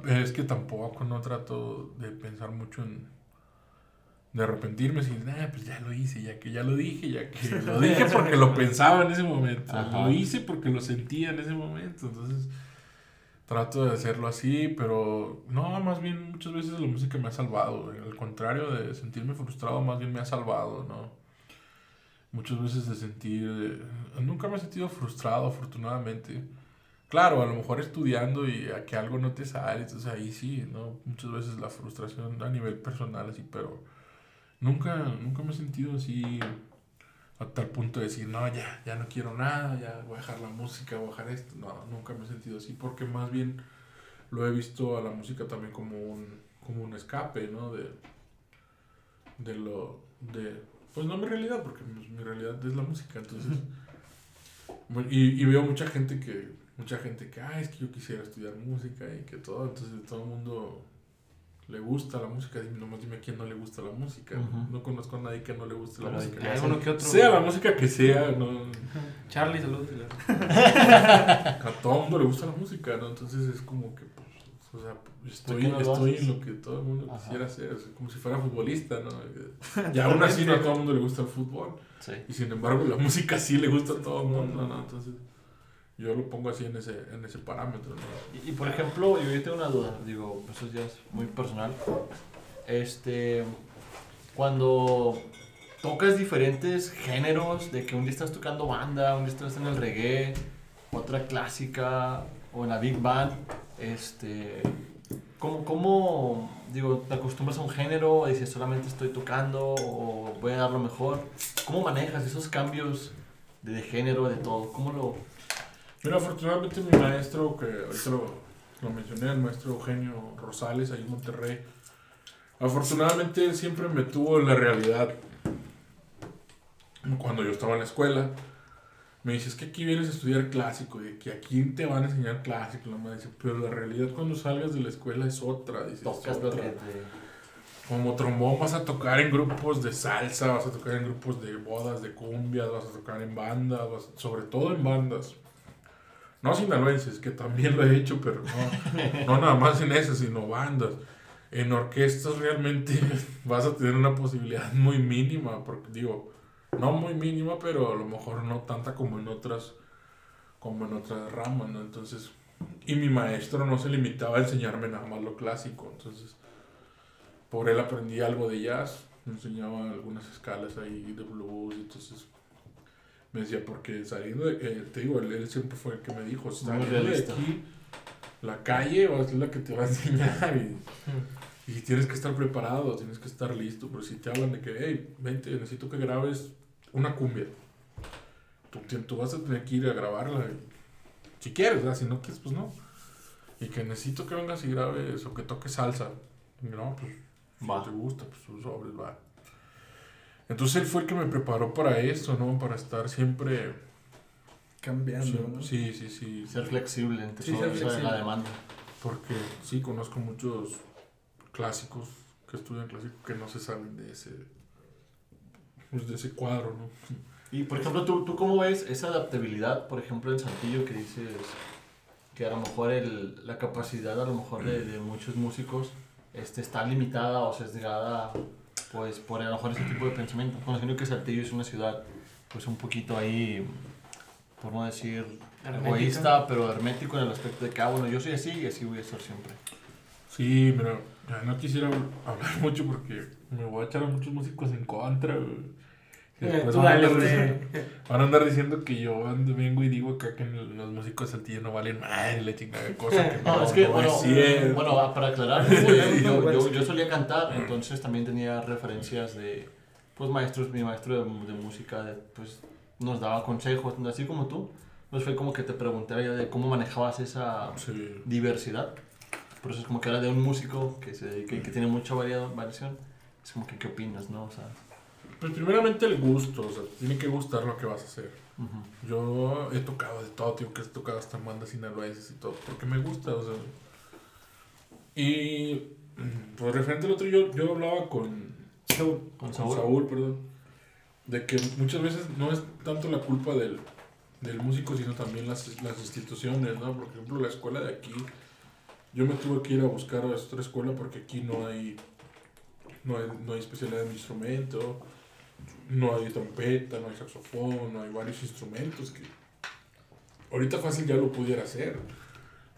Es que tampoco no trato de pensar mucho en de arrepentirme sin nah, pues ya lo hice, ya que ya lo dije, ya que lo dije porque lo pensaba en ese momento, Ajá. lo hice porque lo sentía en ese momento, entonces trato de hacerlo así, pero no, más bien muchas veces la música me ha salvado, al contrario de sentirme frustrado, más bien me ha salvado, ¿no? Muchas veces de sentir, eh, nunca me he sentido frustrado, afortunadamente. Claro, a lo mejor estudiando y a que algo no te sale, entonces ahí sí, ¿no? Muchas veces la frustración a nivel personal, así, pero nunca, nunca me he sentido así a tal punto de decir, no, ya, ya no quiero nada, ya voy a dejar la música, voy a dejar esto. No, nunca me he sentido así, porque más bien lo he visto a la música también como un, como un escape, ¿no? De, de lo, de, pues no mi realidad, porque pues, mi realidad es la música, entonces... Y, y veo mucha gente que, mucha gente que, ah, es que yo quisiera estudiar música y que todo, entonces todo el mundo le gusta la música, dime, nomás dime a quién no le gusta la música, Ujú. no conozco a nadie que no le guste la Pero música. que- Hay uno que otro. Sea la música que sea, no, Charlie, saludos. a todo el mundo le gusta la música, ¿no? Entonces es como que, o sea, estoy, qué no estoy en lo que todo el mundo Ajá. quisiera hacer, o sea, como si fuera futbolista, ¿no? Y aún así no a todo el mundo le gusta el fútbol. Sí. Y sin embargo, la música sí le gusta a todo el mundo, ¿no? Entonces, yo lo pongo así en ese, en ese parámetro, ¿no? Y, y, por ejemplo, yo, yo tengo una duda, digo, eso ya es muy personal. Este, cuando tocas diferentes géneros, de que un día estás tocando banda, un día estás en el reggae, otra clásica, o en la big band, este, ¿cómo, cómo digo, te acostumbras a un género, o dices solamente estoy tocando, o voy a dar lo mejor? ¿Cómo manejas esos cambios de, de género, de todo? ¿Cómo lo...? Mira, afortunadamente mi maestro, que ahorita lo, lo mencioné, el maestro Eugenio Rosales, ahí en Monterrey, afortunadamente él siempre me tuvo en la realidad. Cuando yo estaba en la escuela, me dice, es que aquí vienes a estudiar clásico, y que aquí te van a enseñar clásico, la madre dice, pero la realidad cuando salgas de la escuela es otra, dice, es Tocas otra". te... Como trombón vas a tocar en grupos de salsa, vas a tocar en grupos de bodas, de cumbias, vas a tocar en bandas, vas- sobre todo en bandas. No sinaloenses, que también lo he hecho, pero no, no nada más en esas, sino bandas. En orquestas realmente vas a tener una posibilidad muy mínima, porque digo, no muy mínima, pero a lo mejor no tanta como en otras, como en otras ramas, ¿no? Entonces, y mi maestro no se limitaba a enseñarme nada más lo clásico, entonces por él aprendí algo de jazz, me enseñaba algunas escalas ahí de blues, entonces me decía, porque saliendo de, eh, te digo, él, él siempre fue el que me dijo, saliendo de aquí, la calle ser la que te va a enseñar y, y tienes que estar preparado, tienes que estar listo, pero si te hablan de que, hey, vente, necesito que grabes una cumbia, tú, tú vas a tener que ir a grabarla, y- si quieres, ¿verdad? si no quieres, pues no. Y que necesito que vengas y grabes o que toques salsa. Y no, pues si Va. no te gusta, pues tus sobres, va. Entonces él fue el que me preparó para esto, ¿no? Para estar siempre... Cambiando, Sí, ¿no? sí, sí, sí. Ser flexible entre Sí, todo ser eso flexible. la demanda. Porque sí, conozco muchos clásicos que estudian clásico que no se salen de ese... Pues de ese cuadro, ¿no? Y por ejemplo, ¿tú, ¿tú cómo ves esa adaptabilidad, por ejemplo, en Saltillo que dices que a lo mejor el, la capacidad a lo mejor de, de muchos músicos este, está limitada o sesgada pues por a lo mejor ese tipo de pensamiento? Conociendo que Saltillo es una ciudad pues un poquito ahí, por no decir Hermética. egoísta, pero hermético en el aspecto de que, ah, bueno, yo soy así y así voy a ser siempre. Sí, mira, ya no quisiera hablar mucho porque me voy a echar a muchos músicos en contra, güey. Eh, después van, a andar diciendo, van a andar diciendo que yo ando, vengo y digo acá que los músicos de Saltillo no valen madre, la chingada cosa que no, No, es que, no bueno, es bueno, ah, para aclarar, yo, yo, yo solía cantar, entonces también tenía referencias de, pues, maestros, mi maestro de, de música, de, pues, nos daba consejos, así como tú. Pues fue como que te pregunté de cómo manejabas esa Sí. diversidad. Por eso es como que era de un músico que, se, dedica y que tiene mucha variación. Es como que, ¿qué opinas, no? O sea, Pues primeramente el gusto, o sea, tiene que gustar lo que vas a hacer. ujú. Yo he tocado de todo, tío, que he tocado hasta bandas sinaloenses y todo, porque me gusta, o sea. Y, mm, pues referente al otro, yo, yo hablaba con, Con con Saúl. Saúl, perdón, de que muchas veces no es tanto la culpa del, del músico, sino también las, las instituciones, ¿no? Por ejemplo, la escuela de aquí, yo me tuve que ir a buscar a otra escuela porque aquí no hay, no hay, no hay especialidad mi instrumento, no hay trompeta, no hay saxofón, no hay varios instrumentos que ahorita fácil ya lo pudiera hacer.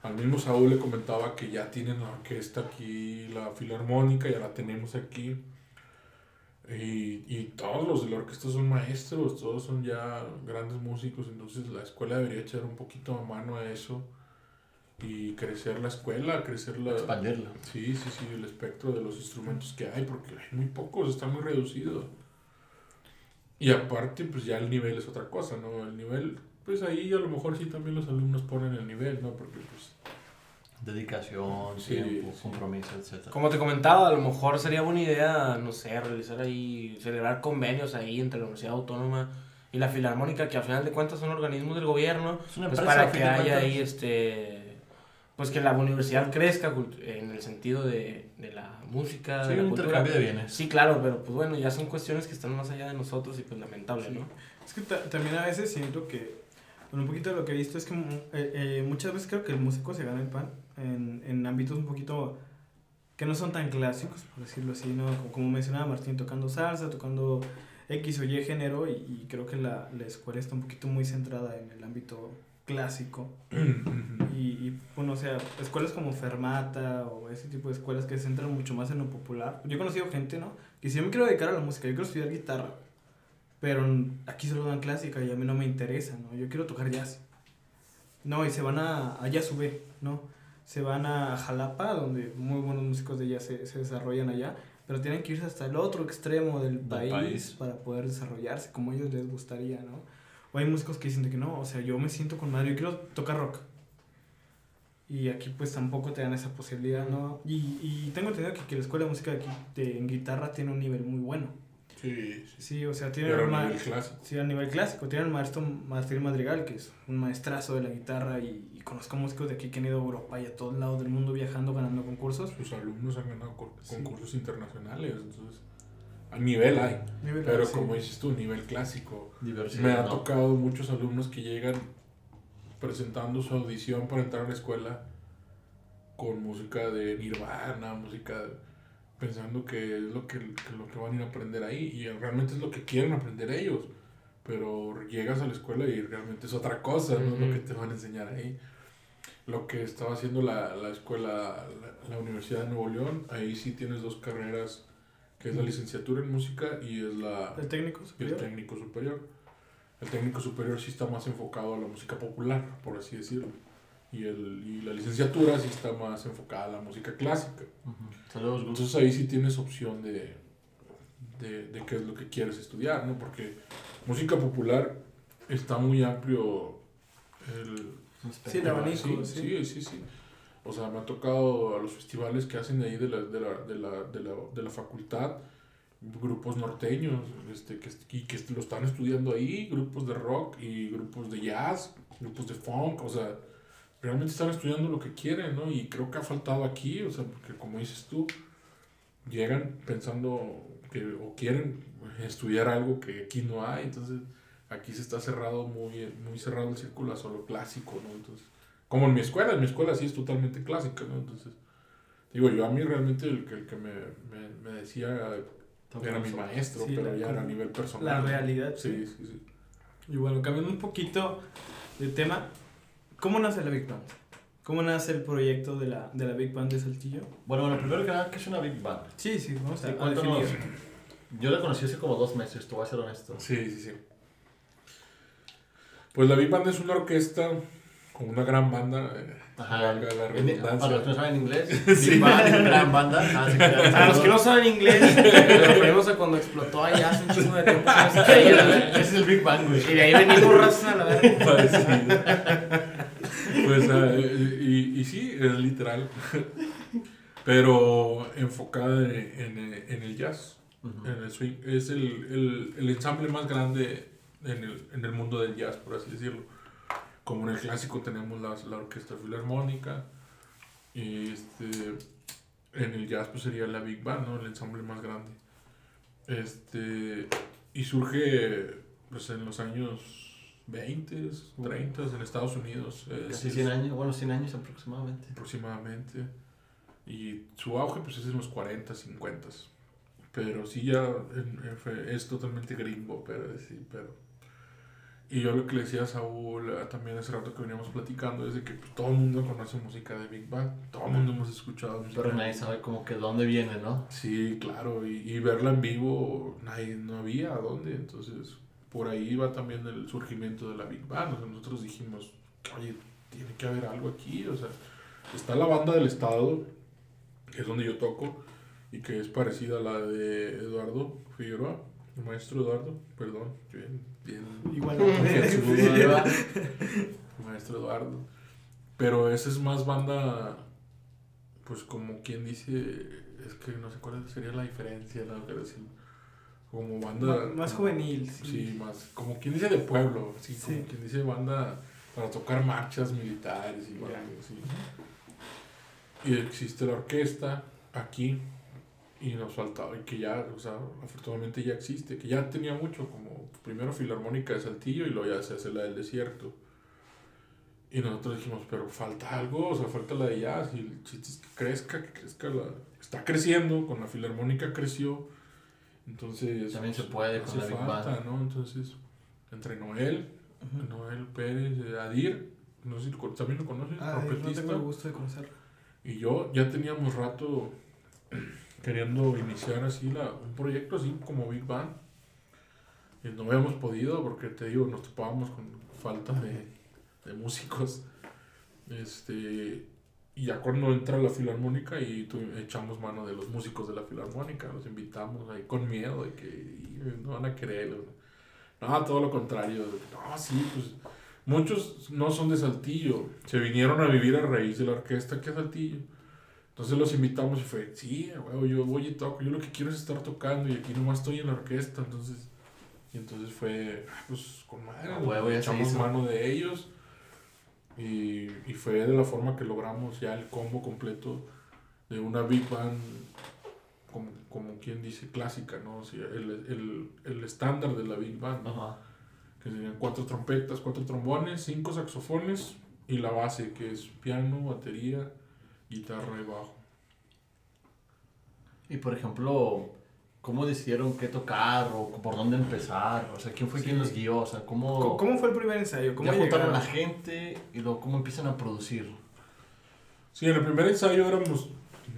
Al mismo Saúl le comentaba que ya tienen la orquesta aquí, la filarmónica, ya la tenemos aquí. Y, y todos los de la orquesta son maestros, todos son ya grandes músicos, entonces la escuela debería echar un poquito a mano a eso y crecer la escuela, crecer la... Expandirla. Sí, sí, sí, el espectro de los instrumentos que hay, porque hay muy pocos, está muy reducido. Y aparte, pues ya el nivel es otra cosa, ¿no? El nivel, pues ahí a lo mejor sí también los alumnos ponen el nivel, ¿no? Porque pues... Dedicación, Sí, tiempo, sí. compromiso, etc. Como te comentaba, a lo mejor sería buena idea, no sé, realizar ahí, celebrar convenios ahí entre la Universidad Autónoma y la Filarmónica, que al final de cuentas son organismos del gobierno, Es una pues empresa, para que haya ahí, este, pues que la universidad crezca en el sentido de, de la música, Sí, de la un cultura. intercambio de bienes. Sí, claro, pero pues bueno, ya son cuestiones que están más allá de nosotros y pues lamentable, Sí. ¿no? Es que ta- también a veces siento que, bueno, un poquito de lo que he visto es que mu- eh, eh, muchas veces creo que el músico se gana el pan en, en ámbitos un poquito que no son tan clásicos, por decirlo así, ¿no? Como, como mencionaba Martín, tocando salsa, tocando X o Y género, y, y creo que la, la escuela está un poquito muy centrada en el ámbito clásico. Y, y, bueno, o sea, escuelas como Fermata o ese tipo de escuelas que se centran mucho más en lo popular. Yo he conocido gente, ¿no? Que si yo me quiero dedicar a la música, yo quiero estudiar guitarra, pero aquí solo dan clásica y a mí no me interesa, ¿no? Yo quiero tocar jazz. No, y se van a, a Jazz UB, ¿no? Se van a Jalapa, donde muy buenos músicos de jazz se, se desarrollan allá, pero tienen que irse hasta el otro extremo del, país, país. para poder desarrollarse como a ellos les gustaría, ¿no? O hay músicos que dicen de que no, o sea, yo me siento con madre, yo quiero tocar rock. Y aquí pues tampoco te dan esa posibilidad, ¿no? Y, y tengo entendido que, que la escuela de música de aquí de, en guitarra tiene un nivel muy bueno. Sí, sí. Sí, o sea, tiene un nivel clásico. sí, a nivel clásico. Tiene el maestro Martín Madrigal, que es un maestrazo de la guitarra y, y conozco músicos de aquí que han ido a Europa y a todos lados del mundo viajando, ganando concursos. Sus alumnos han ganado cor- Sí. concursos internacionales, entonces a nivel hay. Nivel- Pero sí. como dices tú, nivel clásico. Diversidad. Me ha ¿no? tocado muchos alumnos que llegan presentando su audición para entrar a la escuela con música de Nirvana, música pensando que es lo que, que lo que van a ir a aprender ahí y realmente es lo que quieren aprender ellos. Pero llegas a la escuela y realmente es otra cosa, no es lo que te van a enseñar ahí. Lo que estaba haciendo la, la escuela, la, la Universidad de Nuevo León, ahí sí tienes dos carreras, que es la licenciatura en música y es la, El técnico y el superior. técnico superior. El técnico superior sí está más enfocado a la música popular, por así decirlo. Y, el, y la licenciatura sí está más enfocada a la música clásica. Saludos. Entonces ahí sí tienes opción de, de, de qué es lo que quieres estudiar, ¿no? Porque música popular está muy amplio el, Sí, el abanico, sí, sí. sí, sí, sí. O sea, me ha tocado a los festivales que hacen ahí de la, de la, de la, de la, de la facultad, grupos norteños, este, que, y que lo están estudiando ahí, grupos de rock y grupos de jazz, grupos de funk, o sea, realmente están estudiando lo que quieren, ¿no? Y creo que ha faltado aquí, o sea, porque como dices tú, llegan pensando que o quieren estudiar algo que aquí no hay, entonces aquí se está cerrado muy, muy cerrado el círculo a solo clásico, ¿no? Entonces, como en mi escuela, en mi escuela sí es totalmente clásica, ¿no? Entonces, digo, yo a mí realmente el que, el que me, me, me decía era mi maestro, Sí, pero la- ya era a nivel personal. La ¿no? realidad. Sí, sí, sí. Y bueno, cambiando un poquito de tema, ¿cómo nace la Big Band? ¿Cómo nace el proyecto de la, de la Big Band de Saltillo? Bueno, bueno, primero que nada, ¿qué es una Big Band? Sí, sí, vamos a, Sí, a definir. Yo la conocí hace como dos meses, te voy a ser honesto. Sí, sí, sí. Pues la Big Band es una orquesta con una gran banda. eh, Ajá. valga la En- redundancia. para los que no saben inglés, Big Band gran banda. Ah, sí, claro. Para los que no saben inglés, lo referimos a cuando explotó allá hace un chingo de tiempo. Ese es el Big Bang, güey. Y de ahí venimos raza, la verdad. Pues, ah, y, y sí, es literal. Pero enfocada en, en- en el jazz, en el swing. Es el, el, el ensamble más grande en el, en el mundo del jazz, por así decirlo. Como en el clásico tenemos la, la orquesta filarmónica. Y este, en el jazz pues sería la Big Band, ¿no? El ensamble más grande. Este, y surge pues en los años 20, 30 en Estados Unidos. Casi es 100 años, bueno, 100 años aproximadamente. aproximadamente. Y su auge pues es en los 40, 50. Pero sí ya en- en- es totalmente gringo, pero sí, pero... Y yo lo que le decía a Saúl eh, también hace rato que veníamos platicando es de que pues, todo el mundo conoce música de Big Bang, todo el mundo hemos escuchado música. Pero nadie Bang. sabe como que dónde viene, ¿no? Sí, claro, y, y verla en vivo nadie, no había a dónde, entonces por ahí va también el surgimiento de la Big Band, o sea, nosotros dijimos, oye, tiene que haber algo aquí, o sea, está la banda del Estado, que es donde yo toco, y que es parecida a la de Eduardo Figueroa, maestro Eduardo, perdón, bien, bien, Igual. maestro Eduardo, pero esa es más banda, pues como quien dice, es que no sé cuál sería la diferencia, ¿no? Pero sí, como banda... Más, juvenil. Sí, más, como quien dice de pueblo, sí, como Sí. quien dice banda para tocar marchas militares y algo así. Y existe la orquesta aquí y nos faltaba, y que ya, o sea, afortunadamente ya existe, que ya tenía mucho, como primero Filarmónica de Saltillo y luego ya se hace la del desierto. Y nosotros dijimos, pero falta algo, o sea, falta la de jazz, y el chiste es que crezca, que crezca la... Está creciendo, con la Filarmónica creció, entonces... También se puede con la Big falta, Band. ¿no? Entonces, entre Noel, Noel Pérez, eh, Adir, no sé si también lo conoces, Ah, no trompetista. tengo el gusto de conocerlo. Y yo ya teníamos rato queriendo iniciar así la, un proyecto así como Big Bang. Y no habíamos podido porque te digo, nos topábamos con falta de, de músicos. Este, y ya cuando entra la filarmónica y tu- echamos mano de los músicos de la filarmónica, los invitamos ahí con miedo de que "Y, no van a querer. No, todo lo contrario. No, sí, pues muchos no son de Saltillo, se vinieron a vivir a raíz de la orquesta que es Saltillo. Entonces los invitamos y fue, sí, huevo, yo voy y toco, yo lo que quiero es estar tocando y aquí nomás estoy en la orquesta, entonces, y entonces fue, ah, pues con madre, huevo, ya echamos mano de ellos y, y fue de la forma que logramos ya el combo completo de una big band, como, como quien dice, clásica, ¿no? O sea, el, el, el estándar de la big band, ¿no? Ajá. que serían cuatro trompetas, cuatro trombones, cinco saxofones y la base que es piano, batería, guitarra y bajo. Y por ejemplo, ¿cómo decidieron qué tocar o por dónde empezar? O sea, ¿quién fue quien Sí. los guió? O sea, ¿cómo, ¿Cómo, cómo fue el primer ensayo? ¿Cómo ya juntaron a la gente y luego cómo empiezan a producir? Sí, en el primer ensayo éramos,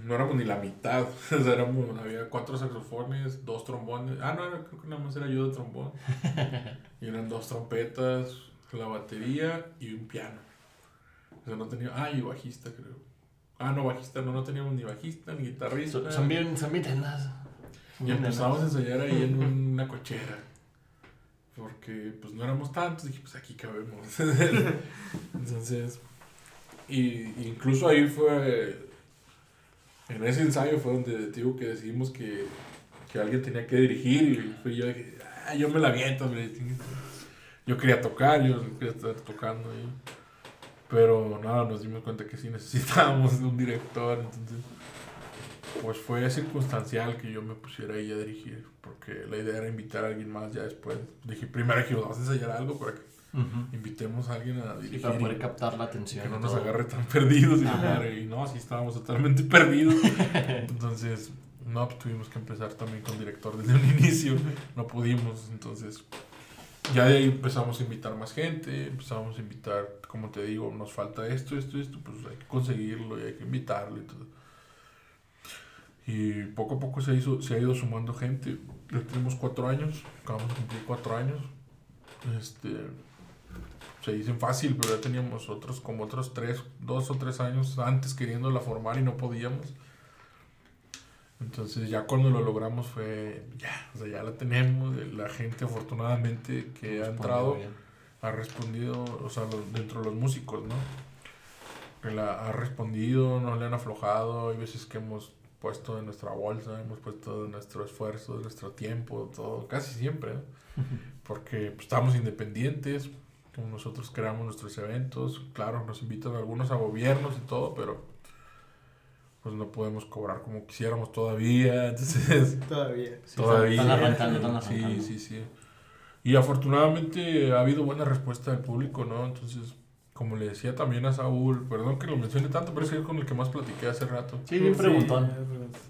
no éramos ni la mitad, o sea, éramos, había cuatro saxofones, dos trombones, ah, no, creo que nada más era yo de trombón, y eran dos trompetas, la batería y un piano. O sea, no tenía, ah, y bajista creo. Ah, no, bajista, no, no teníamos ni bajista, ni guitarrista. Son, son bien, son Y bien empezamos a ensayar ahí en una cochera. Porque pues no éramos tantos, dije, pues aquí cabemos. Entonces, y incluso ahí fue, en ese ensayo fue donde digo que decidimos que, que alguien tenía que dirigir y yo, dije, ah, yo me la viento, hombre". Yo quería tocar, yo quería estar tocando ahí. Pero nada, nos dimos cuenta que sí necesitábamos un director, entonces pues fue circunstancial que yo me pusiera ahí a dirigir, porque la idea era invitar a alguien más ya después. Dije, primero dije, vamos a ensayar algo para que invitemos a alguien a Sí, dirigir. para y poder captar la atención. que no nos todo. agarre tan perdidos. Y, madre, y no, sí estábamos totalmente perdidos. Entonces, no, pues tuvimos que empezar también con director desde un inicio. No pudimos, entonces ya de ahí empezamos a invitar más gente, empezamos a invitar, como te digo, nos falta esto, esto, esto, pues hay que conseguirlo y hay que invitarlo y todo. Y poco a poco se, hizo, se ha ido sumando gente. Ya tenemos cuatro años, acabamos de cumplir cuatro años. Este, se dicen fácil, pero ya teníamos otros, como otros tres, dos o tres años antes queriéndola formar y no podíamos. Entonces ya cuando lo logramos fue, ya, o sea, ya la tenemos. La gente afortunadamente que ha entrado ha respondido, o sea, los- dentro de los músicos, ¿no? Que la, ha respondido, no le han aflojado. Hay veces que hemos puesto de nuestra bolsa, hemos puesto de nuestro esfuerzo, de nuestro tiempo, todo, casi siempre, ¿no? Porque pues, estamos independientes, como nosotros creamos nuestros eventos. Claro, nos invitan algunos a gobiernos y todo, pero pues no podemos cobrar como quisiéramos todavía. Entonces, Todavía. todavía. están arrancando, están Sí, arrancando. sí, sí. Y afortunadamente ha habido buena respuesta del público, ¿no? Entonces, como le decía también a Saúl, perdón que lo mencione tanto, pero es que es con el que más platiqué hace rato. Sí, bien preguntón.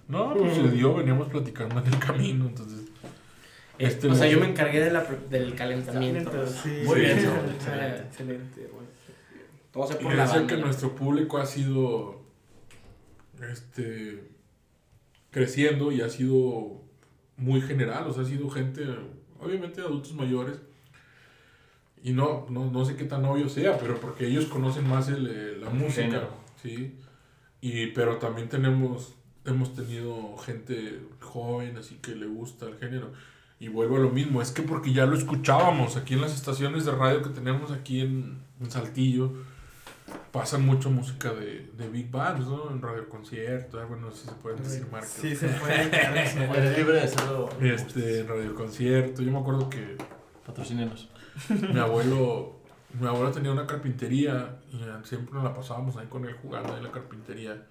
No, pues se dio, veníamos platicando en el camino, entonces. Eh, Este o sea, yo me encargué de la, del calentamiento. Sí, Muy bien, sí. Saúl, Ah, excelente. Excelente, bueno. Todo sea Y por la decía banda. que nuestro público ha sido este creciendo y ha sido muy general, o sea, ha sido gente, obviamente adultos mayores, y no, no, no sé qué tan obvio sea, pero porque ellos conocen más el, eh, la música, género. ¿sí? Y, pero también tenemos, hemos tenido gente joven, así que le gusta el género. Y vuelvo a lo mismo, es que porque ya lo escuchábamos aquí en las estaciones de radio que tenemos aquí en, en Saltillo, pasan mucho música de, de big bands, ¿no? En radio concierto, ah, bueno, no sé si se pueden decir marcas. Sí, se puede, claro que se puede. Eres libre de hacerlo. Este, en radio concierto, yo me acuerdo que Patrocínenos. mi abuelo, mi abuelo tenía una carpintería y siempre nos la pasábamos ahí con él jugando en la carpintería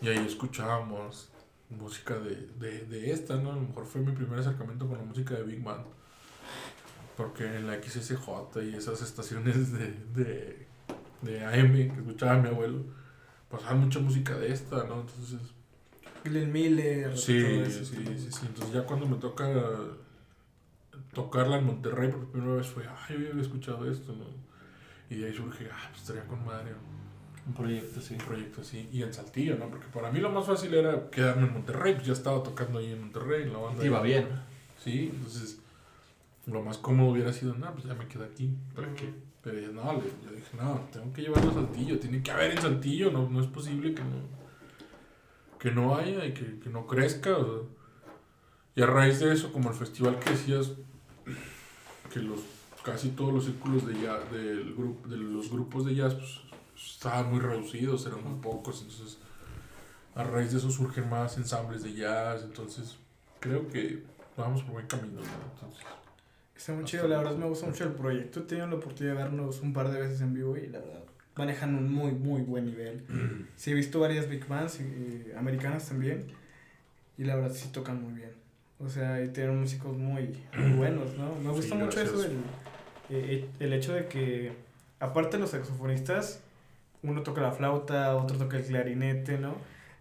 y ahí escuchábamos música de, de, de esta, ¿no? A lo mejor fue mi primer acercamiento con la música de Big Band. Porque en la XSJ y esas estaciones de, de, de AM que escuchaba mi abuelo, pasaban mucha música de esta, ¿no? Entonces, Glenn Miller. Sí, sí, sí, sí. Entonces ya cuando me toca tocarla en Monterrey por primera vez fue, ay, yo había escuchado esto, ¿no? Y de ahí surge, ah, pues estaría con madre Un proyecto, sí. un proyecto así. Y en Saltillo, ¿no? Porque para mí lo más fácil era quedarme en Monterrey, pues ya estaba tocando ahí en Monterrey, en la banda. Iba ahí. bien. Sí, entonces lo más cómodo hubiera sido, no, pues ya me quedo aquí. ¿Para qué? Pero ya no, le, yo dije, no, tengo que llevarlo a Saltillo, tiene que haber en Saltillo, no, no es posible que no, que no haya y que, que no crezca. Y a raíz de eso, como el festival que decías, que los casi todos los círculos de jazz, del grupo, de los grupos de jazz, pues estaban muy reducidos, eran muy pocos, entonces a raíz de eso surgen más ensambles de jazz, entonces creo que vamos por buen camino, ¿no? Entonces, Está muy chido, la verdad me gusta mucho el proyecto. He tenido la oportunidad de vernos un par de veces en vivo y la verdad manejan un muy, muy buen nivel. Sí, he visto varias big bands y, y americanas también y la verdad sí tocan muy bien. O sea, y tienen músicos muy, muy buenos, ¿no? Me gusta Sí, mucho eso del eh, el hecho de que, aparte de los saxofonistas, uno toca la flauta, otro toca el clarinete, ¿no?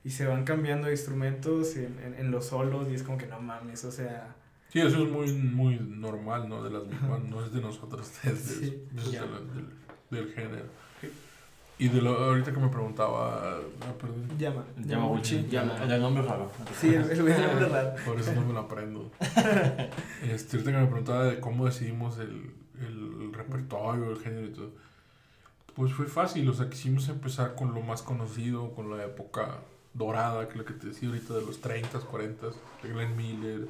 Y se van cambiando de instrumentos en, en, en los solos y es como que no mames, o sea... Sí, eso es muy, muy normal, ¿no? De las band, no es de nosotros, es, de- Sí, es de ya. la- del, del género. Y de lo, ahorita que me preguntaba, ah, perdón, Llama. El Yamaguchi. Yama. El nombre raro. Sí, el, el, el nombre raro. por eso no me lo aprendo. Este, ahorita que me preguntaba de cómo decidimos el, el repertorio, el género y todo. Pues fue fácil, o sea, quisimos empezar con lo más conocido, con la época dorada, que es lo que te decía ahorita de los 30s, 40s, de Glenn Miller,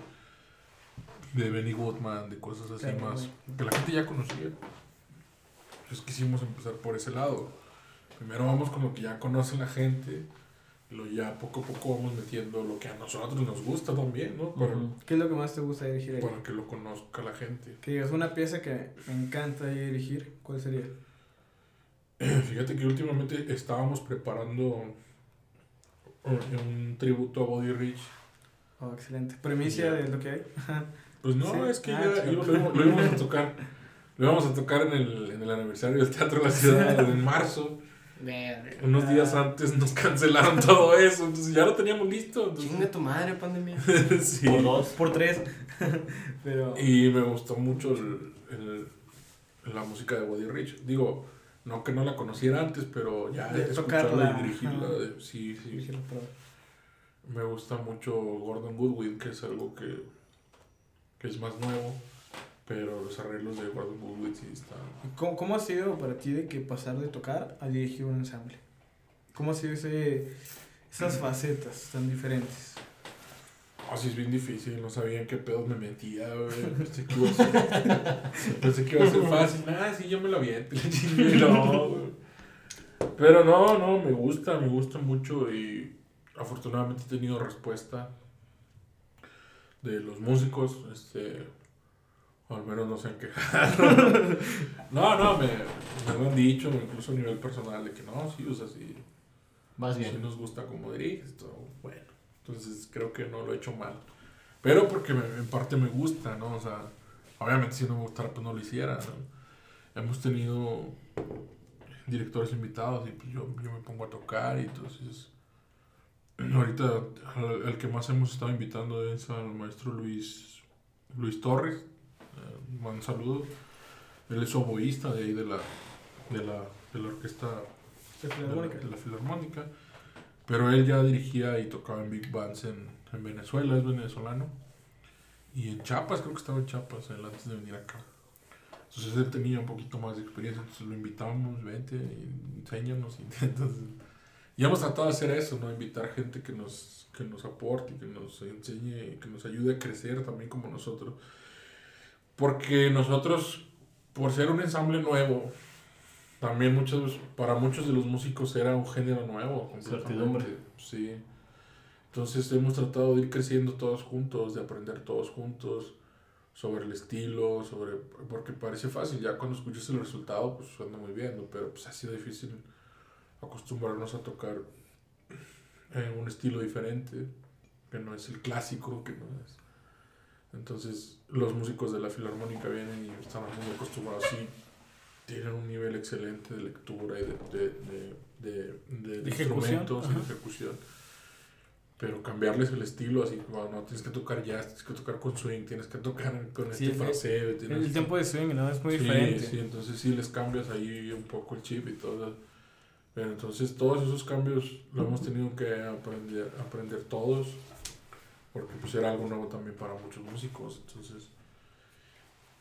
de Benny Goodman, de cosas así Claro, más, que la gente ya conocía. Entonces quisimos empezar por ese lado. Primero vamos con lo que ya conoce la gente, y luego ya poco a poco vamos metiendo lo que a nosotros nos gusta también, ¿no? Para. ¿Qué es lo que más te gusta dirigir? ahí? para que lo conozca la gente. Que digas una pieza que me encanta dirigir, ¿cuál sería? Fíjate que últimamente estábamos preparando un, tributo a Body Rich. Oh, excelente. Premicia Ya. de lo que hay. Pues no, Sí. es que Ah, ya lo, íbamos- lo íbamos a tocar. Lo íbamos a tocar en el, en el aniversario del Teatro de la Ciudad en marzo. Verga. Unos días antes nos cancelaron todo eso, entonces ya lo teníamos listo. entonces- Chinga tu madre, pandemia. sí. Por dos. Por tres. Pero. Y me gustó mucho el, el- la música de Buddy Rich. Digo, no que no la conociera antes, pero ya De escucharla tocarla, y dirigirla. de- sí, sí. Me gusta mucho Gordon Goodwin, que es algo que, que es más nuevo. Pero los arreglos de Gordon Goodwin sí están. ¿Cómo, ¿Cómo ha sido para ti de que pasar de tocar a dirigir un ensamble? ¿Cómo ha sido ese, esas facetas tan diferentes? Así es bien difícil, no sabía en qué pedos me metía, güey. Pensé que iba a ser, pensé que iba a ser fácil. Ah, sí, yo me lo chingué, No, güey. Pero no, no, me gusta, me gusta mucho y afortunadamente he tenido respuesta de los músicos, este, o al menos no se han quejado. No, no, me, me lo han dicho, incluso a nivel personal, de que no, sí, o sea, sí, Más bien. nos gusta como diriges, todo bueno. Entonces creo que no lo he hecho mal. Pero porque me- en parte me gusta, ¿no? O sea, obviamente si no me gustara, pues no lo hiciera, ¿no? Hemos tenido directores invitados y pues yo, yo me pongo a tocar y entonces... Ahorita al- el que más hemos estado invitando es al maestro Luis, Luis Torres. Eh, un saludo. Él es oboísta de ahí de la, de la, de la orquesta ¿De la, Filarmónica? de la Filarmónica. Pero él ya dirigía y tocaba en big bands en, en Venezuela, es venezolano. Y en Chiapas, creo que estaba en Chiapas él antes de venir acá. Entonces él tenía un poquito más de experiencia, entonces lo invitamos, vente, enséñanos. Y, entonces, y hemos tratado de hacer eso, ¿no? Invitar gente que nos, que nos aporte, que nos enseñe, que nos ayude a crecer también como nosotros. Porque nosotros, por ser un ensamble nuevo, también muchos, para muchos de los músicos era un género nuevo. completamente. Certidumbre. Sí. Entonces hemos tratado de ir creciendo todos juntos, de aprender todos juntos sobre el estilo, sobre porque parece fácil, ya cuando escuchas el resultado pues suena muy bien, ¿no? pero pues ha sido difícil acostumbrarnos a tocar en un estilo diferente, que no es el clásico, que no es. Entonces los músicos de la filarmónica vienen y están muy acostumbrados, sí, tienen un nivel excelente de lectura y de, de, de, de, instrumentos y de ejecución. Pero cambiarles el estilo, así, bueno, no, tienes que tocar jazz, tienes que tocar con swing, tienes que tocar con Sí, este el- fraseo. El, tienes- tiempo de swing, ¿no? Es muy Sí, diferente. Sí, entonces sí les cambias ahí un poco el chip y todo. Pero entonces todos esos cambios lo hemos tenido que aprender, aprender todos, porque pues era algo nuevo también para muchos músicos. Entonces,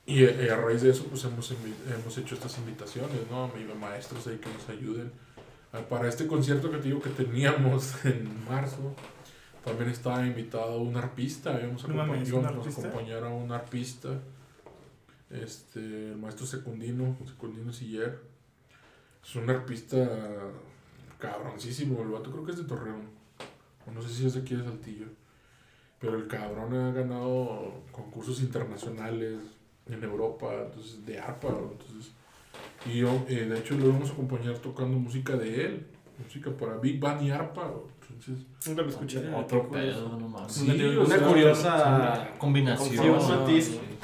y a raíz de eso pues hemos, hemos hecho estas invitaciones, ¿no? Y maestros ahí que nos ayuden. Ah, Para este concierto que te digo que teníamos en marzo, también estaba invitado un arpista, íbamos a, No mames, acompa- ¿un íbamos a arpista? acompañar a un arpista, este, el maestro Secundino, Secundino Siller. Es un arpista cabroncísimo, el vato creo que es de Torreón, o no sé si es de aquí de Saltillo, pero el cabrón ha ganado concursos internacionales en Europa, entonces de arpa, entonces, y yo, eh, de hecho lo vamos a acompañar tocando música de él, música para Big Band y arpa, entonces, Nunca lo escuché. Otro pedo, no mames. Sí, una, o una sea, curiosa Combinación.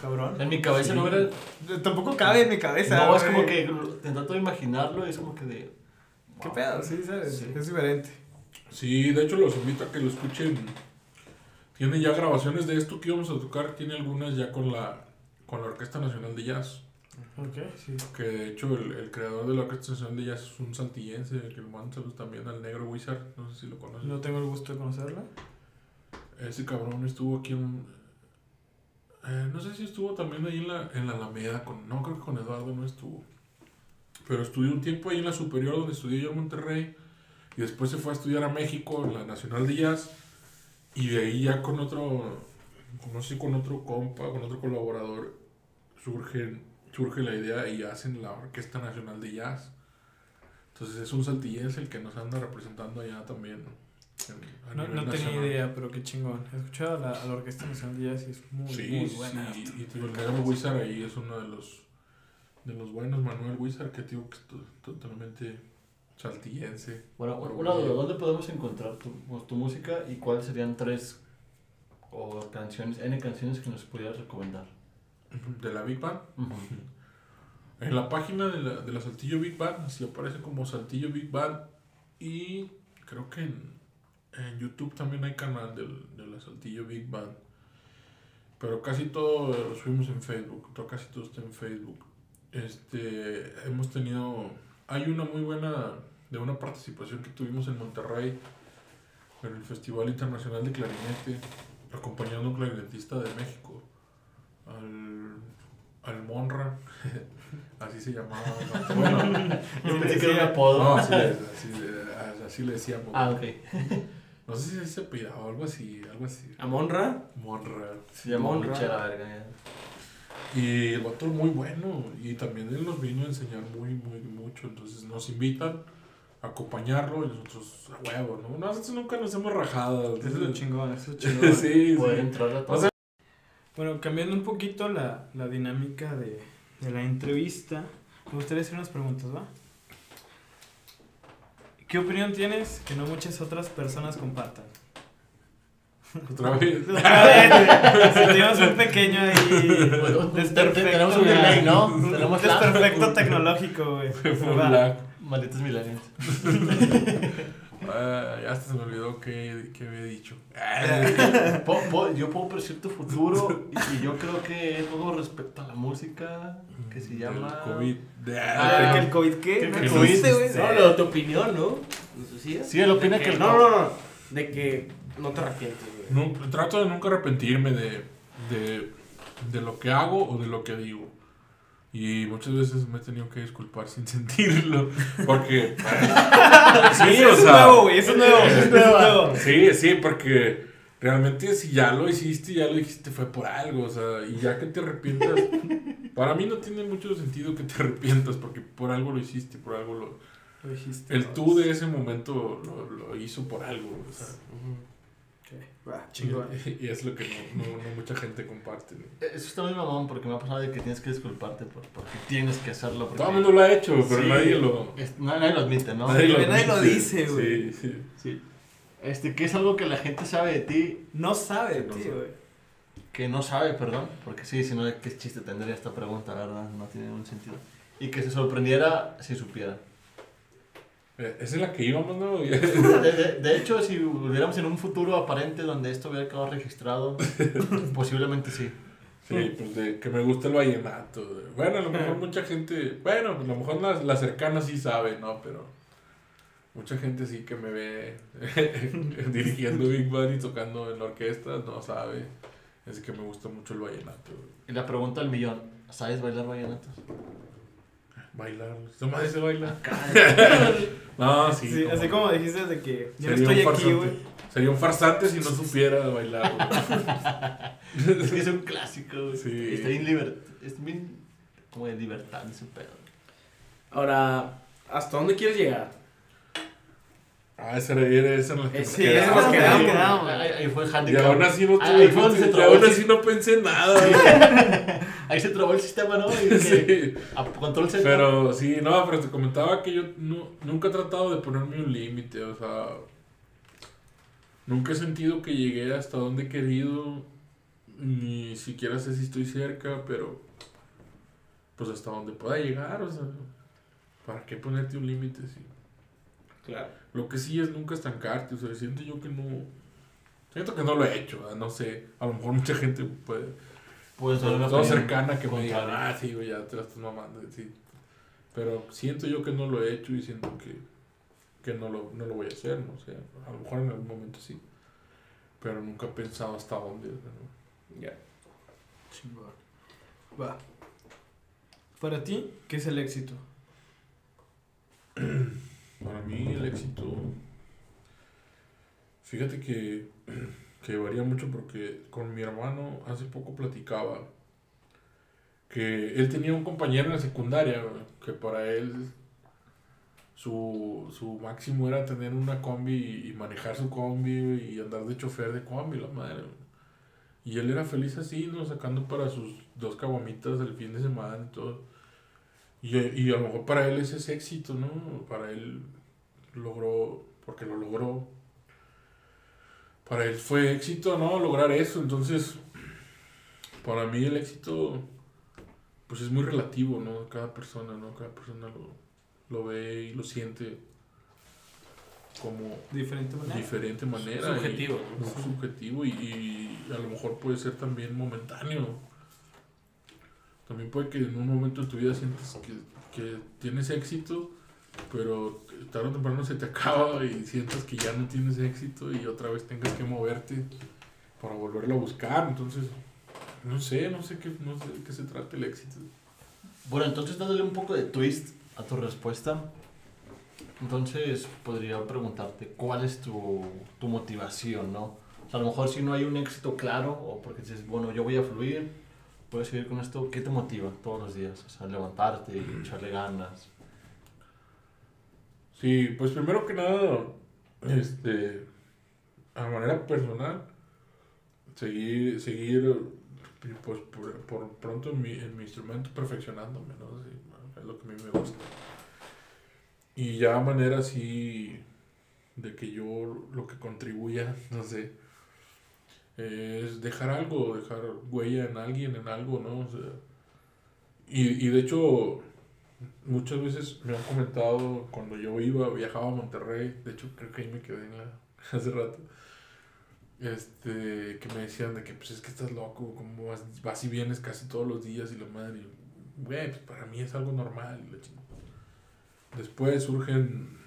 Cabrón. En mi cabeza no era. Tampoco cabe en mi cabeza. No, es como que te trato de imaginarlo y es como que de. ¿Qué wow. pedo? Sí, ¿sabes? Sí. Es diferente. Sí, de hecho los invito a que lo escuchen. Tiene ya grabaciones de esto que íbamos a tocar, tiene algunas ya con la con la Orquesta Nacional de Jazz. Ok, sí. Que de hecho el, el creador de la Orquesta Nacional de Jazz es un saltillense, que le mando saludos también al negro Wizard, no sé si lo conoces. No tengo el gusto de conocerla. Ese cabrón estuvo aquí en... eh, no sé si estuvo también ahí en la, en la Alameda, con, no creo que con Eduardo no estuvo. Pero estudió un tiempo ahí en la superior donde estudié yo en Monterrey. Y después se fue a estudiar a México, en la Nacional de Jazz. Y de ahí ya con otro, no sé, con otro compa, con otro colaborador, surge, surge la idea y hacen la Orquesta Nacional de Jazz. Entonces es un saltillense el que nos anda representando allá también. No, no tenía idea, pero qué chingón. He escuchado a la, a la Orquesta Nacional de Jazz y es muy, Sí, muy buena. sí, y digo, el negro Wizard ahí es uno de los de los buenos, Manuel Wizard, que te digo que totalmente saltillense. Bueno, una duda: ¿dónde podemos encontrar tu, tu música y cuáles serían tres o canciones, N canciones que nos pudieras recomendar? De la Big Band. En la página de la, de la Saltillo Big Band, así aparece como Saltillo Big Band. Y creo que en, en YouTube también hay canal del, de la Saltillo Big Band. Pero casi todo lo subimos en Facebook, todo, casi todo está en Facebook. Este, hemos tenido, hay una muy buena, de una participación que tuvimos en Monterrey, en el Festival Internacional de Clarinete, acompañando a un clarinetista de México, al, al Monra, así se llamaba. Bueno, Yo pensé que era un apodo. no, así, le- así le- así le decíamos. Ah, ok. No sé si se apellidaba o algo así, algo así. Amonra. Monra. Monra. Lucha la verga. ya. Y el vato es muy bueno y también él nos vino a enseñar muy, muy, mucho. Entonces nos invitan a acompañarlo y nosotros, a huevo, ¿no? Nosotros nunca nos hemos rajado. Eso es lo chingón, eso es Sí, chingón. sí. Poder entrar a todo. O sea, Bueno, cambiando un poquito la, la dinámica de, de la entrevista, me gustaría hacer unas preguntas, ¿va? ¿Qué opinión tienes que no muchas otras personas compartan? Otra vez. Sentimos un pequeño ahí. Bueno, desperfecto, Tenemos un delay, ¿no? Un Tenemos desperfecto tecnológico, güey. Fue Va. lag. Malditos millennials. Ah, ya hasta se me olvidó qué, qué había dicho. Po- po- yo puedo predecir tu futuro y, y yo creo que es algo respecto a la música que se llama... El COVID. Ah, ¿Que el COVID qué? que ¿No el existe, COVID, güey? No, no, tu opinión, ¿no? ¿Sí? Sí, él opina De que el No, no, no. De que no te arrepientes, güey. Nu- trato de nunca arrepentirme de, de, de lo que hago o de lo que digo. Y muchas veces me he tenido que disculpar sin sentirlo. Porque. sí, Eso o es sea, nuevo, güey. Eso es nuevo. Eso es nuevo. Sí, sí, porque realmente si ya lo hiciste, ya lo dijiste, fue por algo. O sea, y ya que te arrepientas. para mí no tiene mucho sentido que te arrepientas porque por algo lo hiciste, por algo lo. Lo dijiste. El tú de ese momento lo, lo hizo por algo. O sea, Va, chingón. y, y es lo que no, no, no mucha gente comparte. ¿no? Eso está muy mamón porque me ha pasado de que tienes que disculparte por, porque tienes que hacerlo. Porque Todo el mundo lo ha hecho, pero Sí. nadie lo. Es- na- nadie lo admite, ¿no? Nadie lo, Nadie lo dice, güey. Sí, sí. Sí. Este, que es algo que la gente sabe de ti, No sabe, No tío, sabe. güey. que no sabe, perdón. Porque sí, si no, ¿qué chiste tendría esta pregunta, la verdad? No tiene ningún sentido. Y que se sorprendiera si supiera. Eh, Esa es la que íbamos, ¿no? De, de- de hecho, si volviéramos en un futuro aparente donde esto hubiera quedado registrado, posiblemente sí. Sí, pues de que me gusta el vallenato. Bueno, a lo mejor mucha gente, bueno, a lo mejor la, la cercana sí sabe, ¿no? Pero mucha gente sí que me ve dirigiendo Big Band y tocando en la orquesta, no sabe. Es que me gusta mucho el vallenato. Y la pregunta al millón, ¿sabes bailar vallenatos? Bailar, ¿su madre se baila? No, sí. Sí, como- así como dijiste de que yo no sería un estoy aquí, farsante. güey. Sería un farsante si no supiera bailar. güey. Es que es un clásico, güey. Sí. Está bien liber- es bien como de libertad ese pedo. Ahora, ¿hasta dónde quieres llegar? Ah, esa era, esa en la que Eh, nos sí, quedamos. nos quedamos. quedamos. Ahí, ahí fue el Y handicap. aún así no Ahí tuve, fue donde se y aún así no pensé en nada. Ahí se trabó el sistema, ¿no? Y Sí. a control Z. Pero sí, no, pero te comentaba que yo nu- nunca he tratado de ponerme un límite, o sea, nunca he sentido que llegué hasta donde he querido, ni siquiera sé si estoy cerca, pero pues hasta donde pueda llegar, o sea, ¿para qué ponerte un límite? Sí? Claro. Lo que sí es nunca estancarte, o sea, siento yo que no, siento que no lo he hecho, ¿verdad? no sé, a lo mejor mucha gente puede, Puede ser una todo cercana que me diga, contraria. ah, sí, güey, ya te la estás mamando, sí. Pero siento yo que no lo he hecho y siento que, que no, lo, no lo voy a hacer, no sé, a lo mejor en algún momento sí. Pero nunca he pensado hasta dónde. ¿no? Ya. Chingón. Va. Para ti, ¿qué es el éxito? Para mí el éxito, fíjate que, que varía mucho porque con mi hermano hace poco platicaba que él tenía un compañero en la secundaria que para él su, su máximo era tener una combi y manejar su combi y andar de chofer de combi, la madre. Y él era feliz así, ¿no? Sacando para sus dos caguamitas el fin de semana y todo. Y, y a lo mejor para él ese es éxito, ¿no? Para él logró, porque lo logró. Para él fue éxito, ¿no? Lograr eso. Entonces, para mí el éxito pues es muy relativo, ¿no? Cada persona, ¿no? Cada persona lo, lo ve y lo siente como Diferente manera. diferente manera. y- Subjetivo, ¿no? muy subjetivo y, y a lo mejor puede ser también momentáneo. También puede que en un momento de tu vida sientes que, que tienes éxito, pero tarde o temprano se te acaba y sientas que ya no tienes éxito y otra vez tengas que moverte para volverlo a buscar. Entonces, no sé, no sé qué, no sé qué se trata el éxito. Bueno, entonces dándole un poco de twist a tu respuesta, entonces podría preguntarte cuál es tu, tu motivación, ¿no? O sea, a lo mejor si no hay un éxito claro o porque dices, bueno, yo voy a fluir, puedes seguir con esto, ¿qué te motiva todos los días? O sea, levantarte y echarle ganas. Sí, pues primero que nada, este, a manera personal, seguir, seguir, pues por, por pronto en mi, en mi instrumento perfeccionándome, ¿no? Sí, es lo que a mí me gusta. Y ya a manera así de que yo lo que contribuya, no sé, es dejar algo, dejar huella en alguien, en algo, ¿no? O sea, y, y de hecho, muchas veces me han comentado cuando yo iba, viajaba a Monterrey, de hecho creo que ahí me quedé en la, hace rato, este, que me decían de que pues es que estás loco, como vas, vas y vienes casi todos los días y la madre, güey, pues para mí es algo normal. Después surgen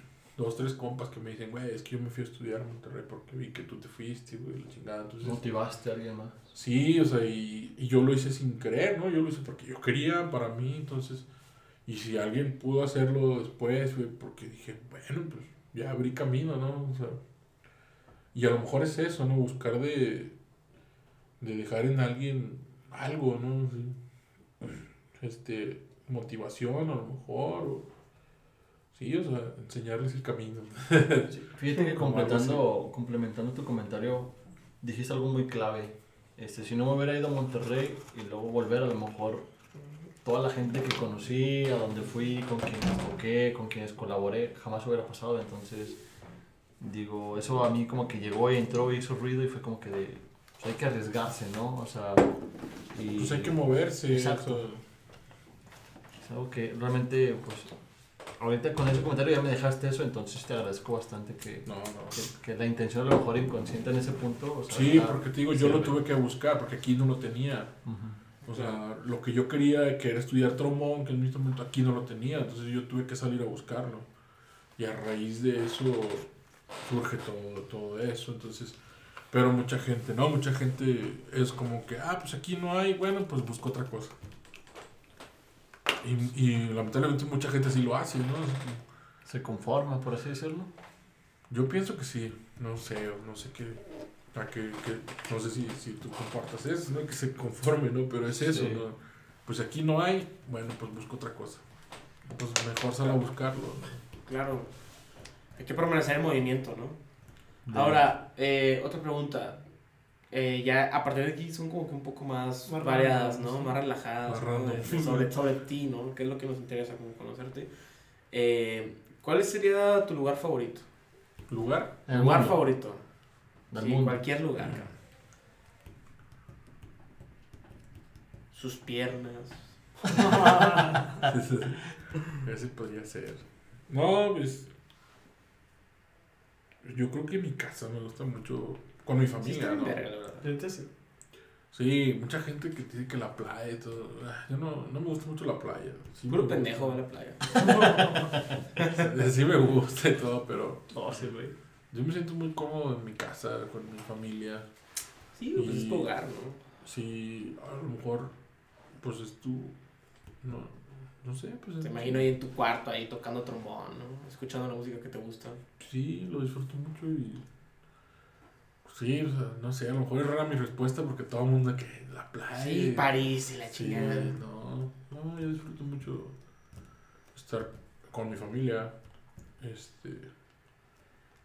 dos, tres compas que me dicen, güey, es que yo me fui a estudiar a Monterrey porque vi que tú te fuiste, güey, la chingada. Entonces, ¿Motivaste a alguien más? Sí, o sea, y, y yo lo hice sin querer, ¿no? Yo lo hice porque yo quería, para mí, entonces, y si alguien pudo hacerlo después, fue porque dije, bueno, pues ya abrí camino, ¿no? O sea, y a lo mejor es eso, ¿no? Buscar de, de dejar en alguien algo, ¿no? Sí. Este, motivación a lo mejor, o, sí, o sea, enseñarles el camino. Fíjate que completando, complementando tu comentario, dijiste algo muy clave. Este, si no me hubiera ido a Monterrey y luego volver, a lo mejor toda la gente que conocí, a donde fui, con quienes toqué, con quienes colaboré, jamás hubiera pasado. Entonces, digo, eso a mí como que llegó y entró y hizo ruido y fue como que de, pues hay que arriesgarse, ¿no? O sea, y Pues hay que moverse. Exacto. o sea, es algo que realmente, pues, ahorita con ese comentario ya me dejaste eso, entonces te agradezco bastante que, no, no. que, que la intención a lo mejor inconsciente en ese punto. O sea, Sí, porque te digo, yo lo tuve que buscar porque aquí no lo tenía. O sea, lo que yo quería, que era estudiar trombón, que en mi instrumento aquí no lo tenía, entonces yo tuve que salir a buscarlo. Y a raíz de eso surge todo, todo eso, entonces... Pero mucha gente, ¿no? Mucha gente es como que, ah, pues aquí no hay, bueno, pues busco otra cosa. Y, y lamentablemente mucha gente sí lo hace, ¿no? Se conforma, por así decirlo. Yo pienso que sí, no sé, no sé qué, a qué, qué- no sé si, si tú compartas eso, ¿no? Que se conforme, ¿no? Pero es eso, Sí. ¿no? Pues aquí no hay, bueno, pues busco otra cosa. Pues mejor sal a buscarlo, ¿no? Claro. Hay que permanecer en movimiento, ¿no? De- Ahora, eh, otra pregunta. Eh, ya a partir de aquí son como que un poco más, Más variadas, ¿no? sí. Más relajadas, Más ¿no? De- de- sobre, sobre ti, ¿no? Que es lo que nos interesa como conocerte. Eh, ¿Cuál sería tu lugar favorito? ¿Lugar? el lugar mundo, favorito. del Sí, mundo. cualquier lugar. Sus piernas. Ese podría ser. No, pues... Yo creo que mi casa me gusta mucho con mi Sí, familia, bien ¿no? Ahorita sí. Sí, mucha gente que dice que la playa y todo. ah, Yo no, no me gusta mucho la playa. Sí Puro pendejo va a la playa. Sí me gusta y todo, pero No, sí, güey. yo me siento muy cómodo en mi casa, con mi familia. Sí, pues es tu hogar, ¿no? Sí, a lo mejor, pues es tu... No, no sé, pues... Te imagino ahí en tu cuarto, ahí tocando trombón, ¿no? Escuchando la música que te gusta. Sí, lo disfruto mucho y... Sí, o sea, no sé, a lo mejor es rara mi respuesta porque todo el mundo que la playa... Sí, París y la Sí, chingada. no, no, yo disfruto mucho estar con mi familia, este,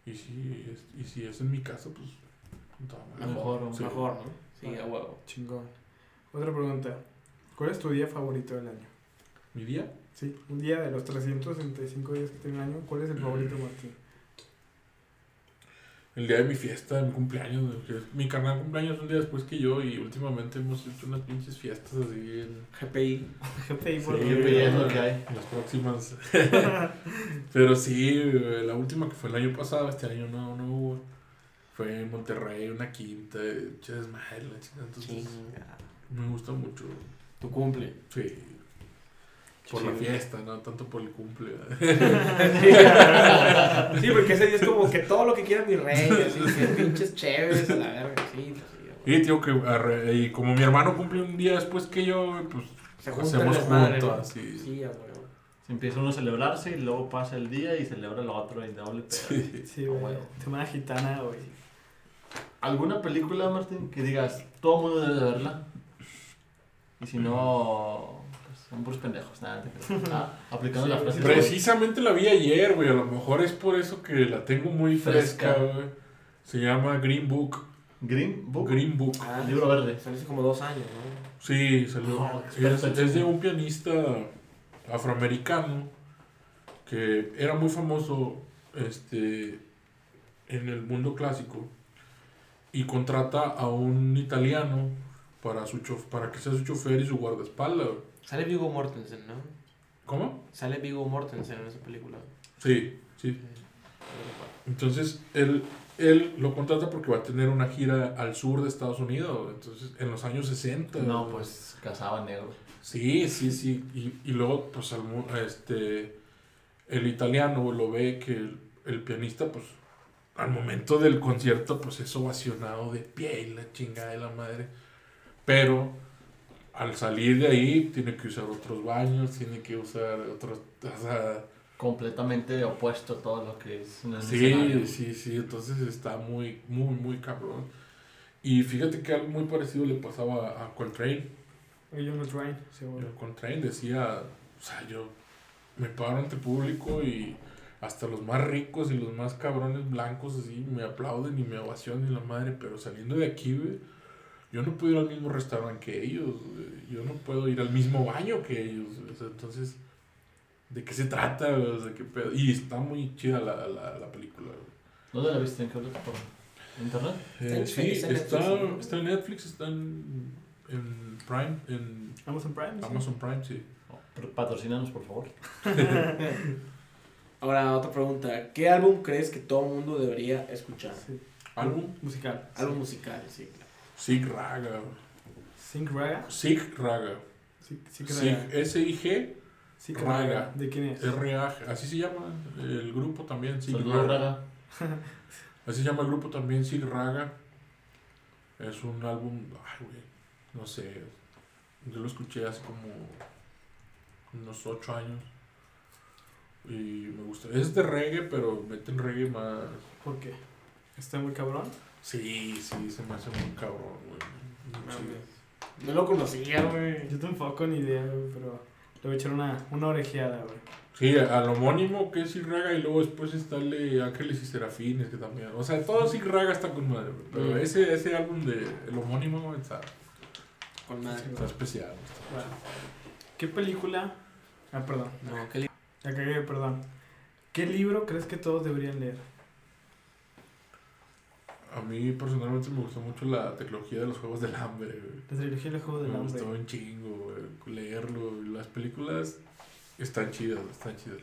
y si es, y si es en mi casa, pues, todo mal. Mejor, Sí. Mejor, ¿no? Sí, a huevo. Chingón. Otra pregunta. ¿Cuál es tu día favorito del año? ¿Mi día? Sí, un día de los 365 días que tiene el año, ¿cuál es el favorito, Martín? El día de mi fiesta, de mi cumpleaños. es- Mi carnal cumpleaños un día después que yo y últimamente hemos hecho unas pinches fiestas así en, GPI. GPI por Sí, pero- belleza lo que hay. las próximas. Pero sí, la última que fue el año pasado, este año no, no hubo. Fue en Monterrey, una quinta, che desmadre, la chica. Entonces, Chinga. me gusta mucho. Tu cumple. Sí. Por la fiesta, no tanto por el cumple. Sí, porque ese día es como que todo lo que quiera mi rey, así, que pinches chéveres a la verga, sí. Y tío, que arre- y como mi hermano cumple un día después que yo, güey, pues Se hacemos el juntos, así. Sí, a huevo. Se empieza uno a celebrarse y luego pasa el día y celebra lo otro y doble pedo. Sí. Sí, güey. bueno. Semana gitana, güey. ¿Alguna película, Martín, que digas, todo el mundo debe de verla? Y si no, son puros pendejos, nada, te creo. Ah, aplicando Sí, la frase. Precisamente la vi ayer, güey. A lo mejor es por eso que la tengo muy fresca, Fresca. güey. Se llama Green Book. Green Book. Green Book. Ah, El libro verde. Salió hace como dos años, ¿no? Sí, salió. Es, experto. es de un pianista afroamericano que era muy famoso este, en el mundo clásico y contrata a un italiano para, su chof- para que sea su chofer y su guardaespaldas. Sale Vigo Mortensen, ¿no? ¿Cómo? Sale Vigo Mortensen en esa película. Sí, sí. Entonces, él, él lo contrata porque va a tener una gira al sur de Estados Unidos, entonces, en los años 60. No, pues cazaba negro. Sí, sí, sí. Y, y luego, pues, al mu- este, el italiano lo ve que el, el pianista, pues, al momento del concierto, pues, es ovacionado de pie y la chingada de la madre. Pero, al salir de ahí, tiene que usar otros baños, tiene que usar otros... O sea, Completamente opuesto a todo lo que es en el Sí, escenario. sí, sí, entonces está muy, muy, muy cabrón. Y fíjate que algo muy parecido le pasaba a Coltrane. John Train, seguro. Coltrane decía, o sea, yo me paro ante público y hasta los más ricos y los más cabrones blancos así me aplauden y me ovacionan y la madre, pero saliendo de aquí, güey, yo no puedo ir al mismo restaurante que ellos, yo no puedo ir al mismo baño que ellos, o sea, entonces, ¿de qué se trata? O sea, ¿qué pedo? Y está muy chida la, la, la película. ¿Dónde la viste? ¿En qué plataforma? ¿Internet? Eh, en- sí, está en está, Netflix, ¿no? está en Netflix, está en, en Prime, en Amazon Prime. sí. Amazon Prime, sí. Oh, pero Patrocínanos, por favor. Ahora, otra pregunta. ¿Qué álbum crees que todo mundo debería escuchar? Sí. Álbum Musical. Álbum musical, sí, claro. Sig Raga. Sig Raga. Sig, Raga. S-I-G, Sí, Raga. ¿De quién es? R-A-G. Así se llama el grupo también, Sig Raga. Raga. Así se llama el grupo también, Sig Raga. Es un álbum, ay, güey, no sé. Yo lo escuché hace como unos 8 años. Y me gusta. Es de reggae, pero meten reggae más. ¿Por qué? ¿Está muy cabrón? Sí, sí, se me hace muy cabrón, güey. No lo conocía, güey. Yo tampoco ni idea, güey, pero le voy a echar una, una orejeada, güey. Sí, al homónimo que es Raga y luego después está el de Ángeles y Serafines que también. O sea, todo Raga está con madre, güey, Pero Mm. ese, ese álbum de el homónimo está, Con madre. está especial. Bueno. ¿Qué película? Ah, perdón. No, ¿qué li- La cagué, perdón. ¿Qué libro crees que todos deberían leer? A mí personalmente me gustó mucho la tecnología de los Juegos del Hambre, güey. La trilogía del juego del Me hambre. gustó un chingo, güey, leerlo. Las películas están chidas, están chidas.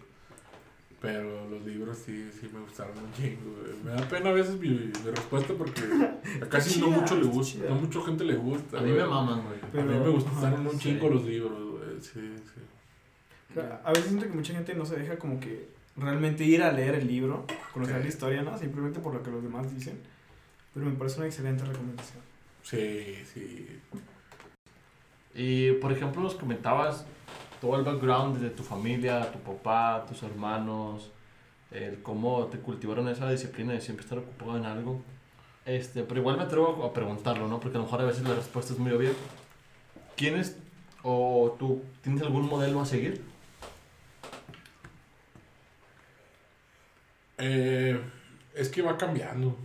Pero los libros sí, sí me gustaron un chingo, güey. Me da pena a veces mi, mi respuesta porque a casi no mucho le gusta, chida. no mucha gente le gusta. A mí me maman, güey. A mí me gustaron ajá, un sí. chingo los libros, güey. Sí, sí. A veces siento que mucha gente no se deja como que realmente ir a leer el libro, conocer la historia, ¿no? Simplemente por lo que los demás dicen. Pero me parece una excelente recomendación. Sí, sí. Y por ejemplo, nos comentabas todo el background de tu familia, tu papá, tus hermanos, el cómo te cultivaron esa disciplina de siempre estar ocupado en algo. Este, pero igual me atrevo a preguntarlo, ¿no? Porque a lo mejor a veces la respuesta es muy obvia. ¿Quién es o tú tienes algún modelo a seguir? Eh, es que va cambiando.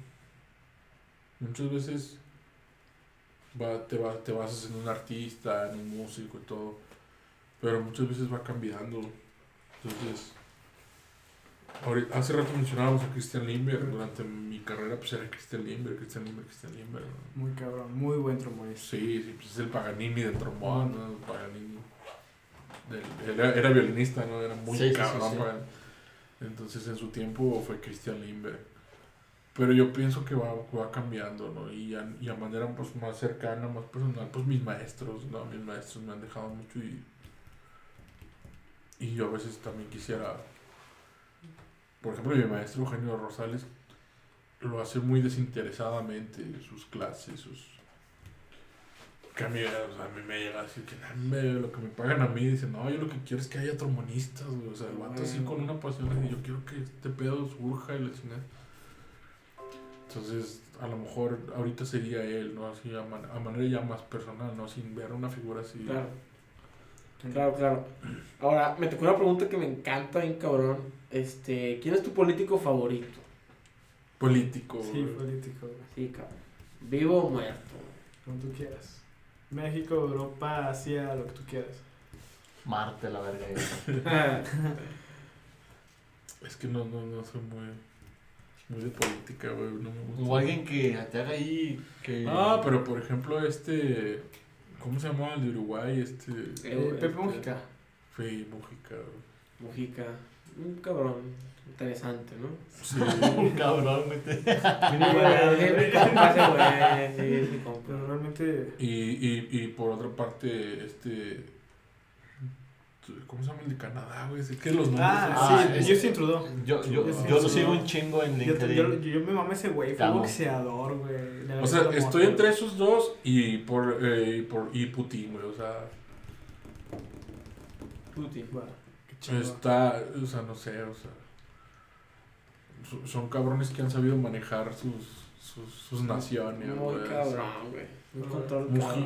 Muchas veces va, te, va, te basas en un artista, en un músico y todo. Pero muchas veces va cambiando. Entonces, ahorita- hace rato mencionábamos a Christian Limber. Durante mi carrera, pues era Christian Limber, Christian Limber, Christian Limber. ¿no? Muy cabrón, muy buen trombonista. Sí, sí, pues es el Paganini del trombón, ¿no? El Paganini. del- era, era violinista, ¿no? Era muy Sí, sí, sí, cabrón. sí. Paganini. Entonces en su tiempo fue Christian Limber. Pero yo pienso que va, va cambiando, ¿no? Y a, y a manera pues, más cercana, más personal, pues mis maestros, ¿no? Mis maestros me han dejado mucho y, y yo a veces también quisiera, por ejemplo, mi maestro Eugenio Rosales lo hace muy desinteresadamente, sus clases, sus... Que a mí, o sea, a mí me llega a decir que "Nah, hombre, lo que me pagan a mí, dice, no, yo lo que quiero es que haya trombonistas, güey". o sea, el vato así con una pasión, y yo quiero que este pedo surja y la chingada. Entonces, a lo mejor ahorita sería él, ¿no? Así a, man- a manera ya más personal, ¿no? Sin ver una figura así. Claro. Claro, claro. Ahora, me tocó una pregunta que me encanta, bien cabrón. Este, ¿quién es tu político favorito? Político. Sí, político. Sí, cabrón. ¿Vivo o muerto? Como tú quieras. México, Europa, Asia, lo que tú quieras. Marte, la verga. Es que no, no, no soy muy, muy de política, güey. No me gusta. O alguien que te haga ahí. Que... Ah, pero por ejemplo, este. ¿Cómo se llamaba el de Uruguay? Este. Eh, Pepe este, Mujica. Fue Mujica. güey. Mujica. Un cabrón. Interesante, ¿no? Sí. Un cabrón, güey. te- Es mi compa ese güey, sí, es mi compa. Pero realmente. y, y, y por otra parte, este. ¿Cómo se llama el de Canadá, güey? Es que los nombres. Ah, Ah, sí, es- Justin Trudeau. Yo, yo, yo es lo sigo un chingo en Yo, LinkedIn. yo, yo me mamé ese güey, fue boxeador, güey. O sea, estoy entre esos dos y por, eh, por y Putin, güey. O sea, Putin. Chingón. está, o sea, no sé, o sea, so- son cabrones que han sabido manejar sus, sus, sus naciones, Muy güey. cabrón, güey.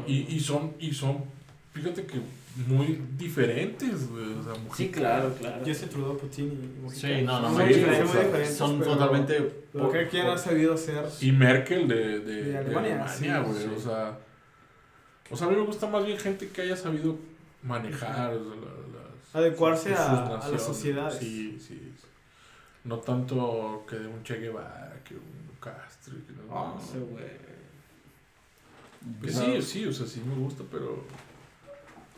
Y, y son, y son, fíjate que muy diferentes, güey. O sea, Sí, Mujica- claro, claro. Justin Trudeau, Putin y Mujica. Sí, no, no, Muy sí, diferentes, muy Son totalmente. Lo que quien ha sabido hacer. Y Merkel de, de, De de Alemania, sí, güey. sí. O sea, o sea, a mí me gusta más bien gente que haya sabido manejar o sea, la- las- Adecuarse sus- a- sus a las sociedades. Sí, sí. No tanto que de un Che Guevara, que un Castro. Que no, Ah, ese güey. que sí, sí, o sea, sí me gusta, pero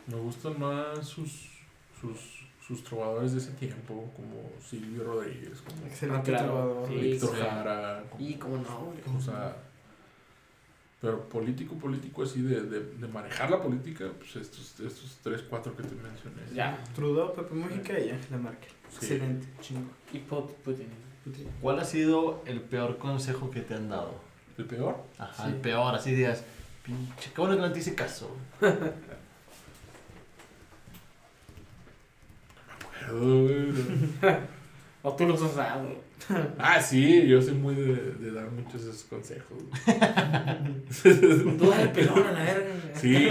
me gustan más sus, sus, sus trovadores de ese tiempo, como Silvio Rodríguez, como Excelente Ah, claro, trovador. sí. Víctor sí. Jara, como- Y cómo no, güey. o sea, pero político, político así de, de, de manejar la política, pues estos, estos tres, cuatro que te mencioné. Ya. Trudeau, Pepe Mujica y Angela Merkel. Sí. Excelente, chingo. Y Put- Putin. ¿Cuál ha sido el peor consejo que te han dado? ¿El peor? Ajá, Sí. el peor, así digas. Pinche, qué bueno que no te hice caso. O tú los has dado. ah, sí, yo soy muy de, de dar muchos esos consejos. Tú dale pelón a la verga. Sí.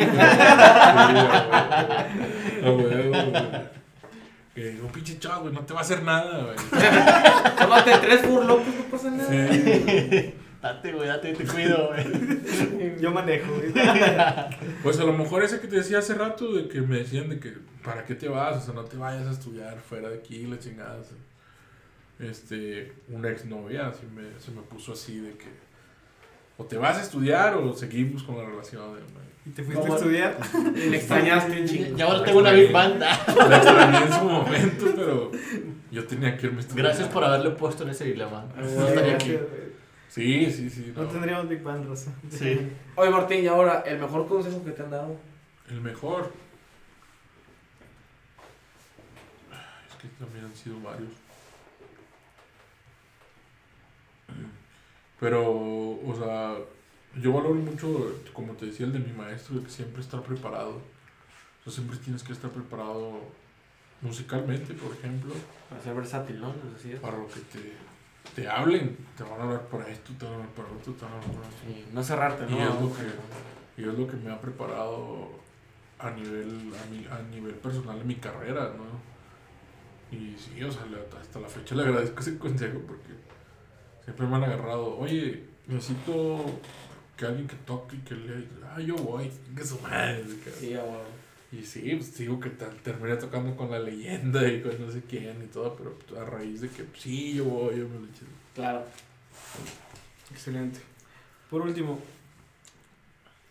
Que un pinche chavo, güey, no te va a hacer nada, güey. Tómate tres furlocos, no pasa nada. Sí. Date, güey, date, te cuido, güey. Yo manejo, güey. Pues a lo mejor ese que te decía hace rato, de que me decían de que, ¿para qué te vas? O sea, no te vayas a estudiar fuera de aquí, la chingada. o sea. Este, una exnovia así me, se me puso así de que, o te vas a estudiar o seguimos con la relación. güey. ¿Y te fuiste a estudiar? Le extrañaste un chingo. Y ahora tengo una big banda. La extrañé en su momento, pero yo tenía que irme a estudiar. Gracias por haberle puesto en ese dilema. Ah, No estaría aquí. Sí, sí, sí. No no. tendríamos Big Bang, Rosa. Sí. Oye, Martín, y ahora, el mejor consejo que te han dado. El mejor. Es que también han sido varios. Pero, o sea, yo valoro mucho, como te decía, el de mi maestro, de que siempre estar preparado. O sea, siempre tienes que estar preparado musicalmente, por ejemplo, Para ser versátil, ¿no? Decías. para lo que te, te hablen. Te van a hablar para esto, te van a hablar para otro, te van a hablar otro. Sí, no cerrarte, ¿no? Y es lo que- Y es lo que me ha preparado a nivel, a, mi- a nivel personal en mi carrera, ¿no? Y sí, o sea, hasta la fecha le agradezco ese consejo porque siempre me han agarrado, oye, necesito que alguien que toque y que le ah, yo voy, que su madre. Sí, a huevo. Y sí, pues digo que terminé tocando con la leyenda y con no sé quién y todo, pero pues, a raíz de que pues, sí, yo voy, yo me lo eché. Claro. Excelente. Por último,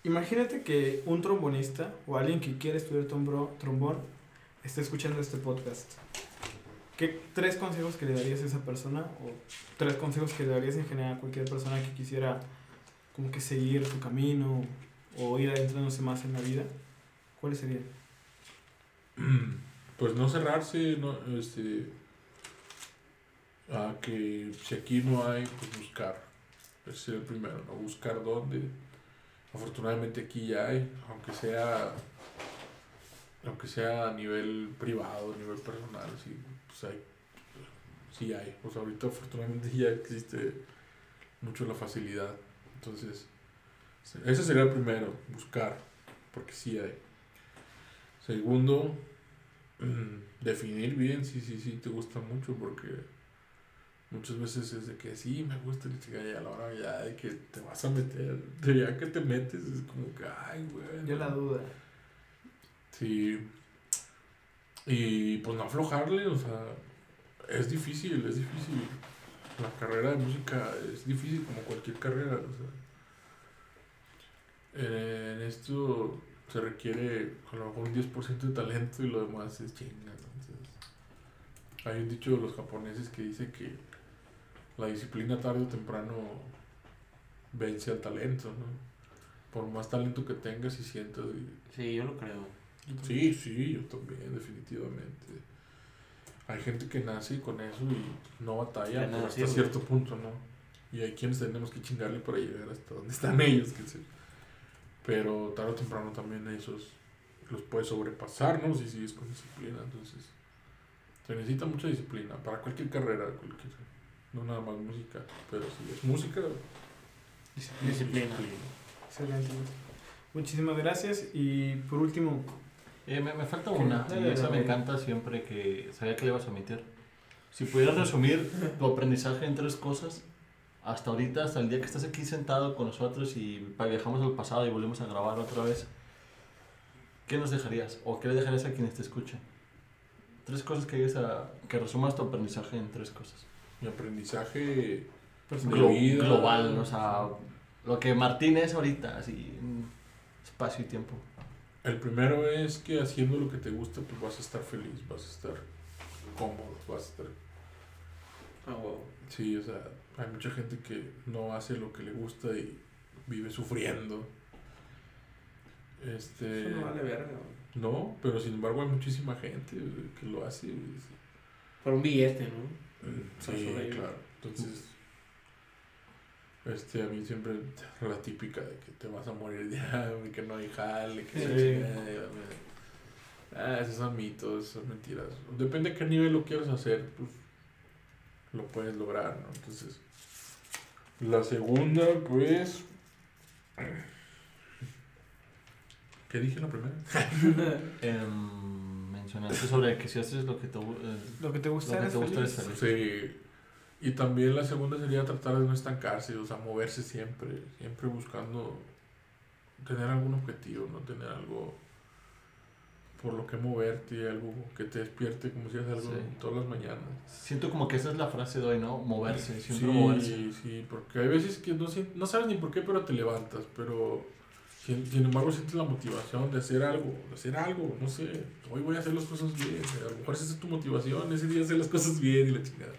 imagínate que un trombonista o alguien que quiere estudiar trombro- trombón está escuchando este podcast. ¿Qué tres consejos que le darías a esa persona o tres consejos que le darías en general a cualquier persona que quisiera como que seguir su camino o ir adentrándose más en la vida? ¿Cuáles serían? Pues no cerrarse, no, este, a que si aquí no hay, pues buscar. Ese sería el primero, ¿no? Buscar dónde. Afortunadamente aquí ya hay, aunque sea, aunque sea a nivel privado, a nivel personal, sí, pues hay, sí hay. Pues ahorita afortunadamente ya existe mucho la facilidad. Entonces, ese sería el primero, buscar, porque sí hay. Segundo, definir bien si sí, sí, te gusta mucho, porque muchas veces es de que sí, me gusta y a la hora ya de que te vas a meter, de ya que te metes, es como que, ay, güey. Yo la duda. Sí. Y pues no aflojarle, o sea, es difícil, es difícil. La carrera de música es difícil como cualquier carrera, o sea. En esto se requiere a lo mejor un 10% de talento y lo demás es chinga, entonces. Hay un dicho de los japoneses que dice que la disciplina tarde o temprano vence al talento, ¿no? Por más talento que tengas y sientas y Sí, yo lo creo. Sí, sí, yo también, definitivamente. Hay gente que nace con eso y no batalla hasta cierto punto, ¿no? Y hay quienes tenemos que chingarle para llegar hasta donde están ellos, que sé. Pero tarde o temprano también esos los puedes sobrepasar, ¿no? Si sigues con disciplina, entonces se necesita mucha disciplina para cualquier carrera, cualquier, no nada más música, pero si es música, Disciplina. Excelente. Muchísimas gracias y por último, Eh, me, me falta una, y esa me encanta siempre que sabía que le ibas a omitir. Si pudieras resumir tu aprendizaje en tres cosas, hasta ahorita, hasta el día que estás aquí sentado con nosotros y viajamos al pasado y volvemos a grabar otra vez, ¿qué nos dejarías? ¿O qué le dejarías a quienes te escuchen? Tres cosas que, digas a- que resumas tu aprendizaje en tres cosas. mi aprendizaje. De Glo- vida. global, o sea, lo que Martín es ahorita, así, en espacio y tiempo. El primero es que haciendo lo que te gusta, pues vas a estar feliz, vas a estar cómodo, vas a estar... Ah, huevo. Sí, o sea, hay mucha gente que no hace lo que le gusta y vive sufriendo. Este... Eso no vale verga. güey. No, pero sin embargo hay muchísima gente eh, que lo hace. Por un billete, ¿no? Sí, de ahí. claro. Entonces, este, a mí siempre la típica de que te vas a morir de hambre, que no hay jale, que Sí. se Ah, esos son mitos, son mentiras. Depende de qué nivel lo quieras hacer, pues lo puedes lograr, ¿no? Entonces, la segunda, pues. ¿Qué dije en la primera? Em, mencionaste sobre que si haces lo que te, gu- eh, Lo que te gusta, Lo que eres te gusta feliz. eres feliz. Sí. Y también la segunda sería tratar de no estancarse, o sea, moverse siempre, siempre buscando tener algún objetivo, no tener algo por lo que moverte, algo que te despierte como si haces algo Sí. todas las mañanas. Siento como que esa es la frase de hoy, ¿no? Moverse, siempre sí, moverse. sí, porque hay veces que no, no sabes ni por qué, pero te levantas, pero sin, sin embargo sientes la motivación de hacer algo, de hacer algo, no sé, hoy voy a hacer las cosas bien, a lo mejor esa es tu motivación, ese día hacer las cosas bien y la chingada.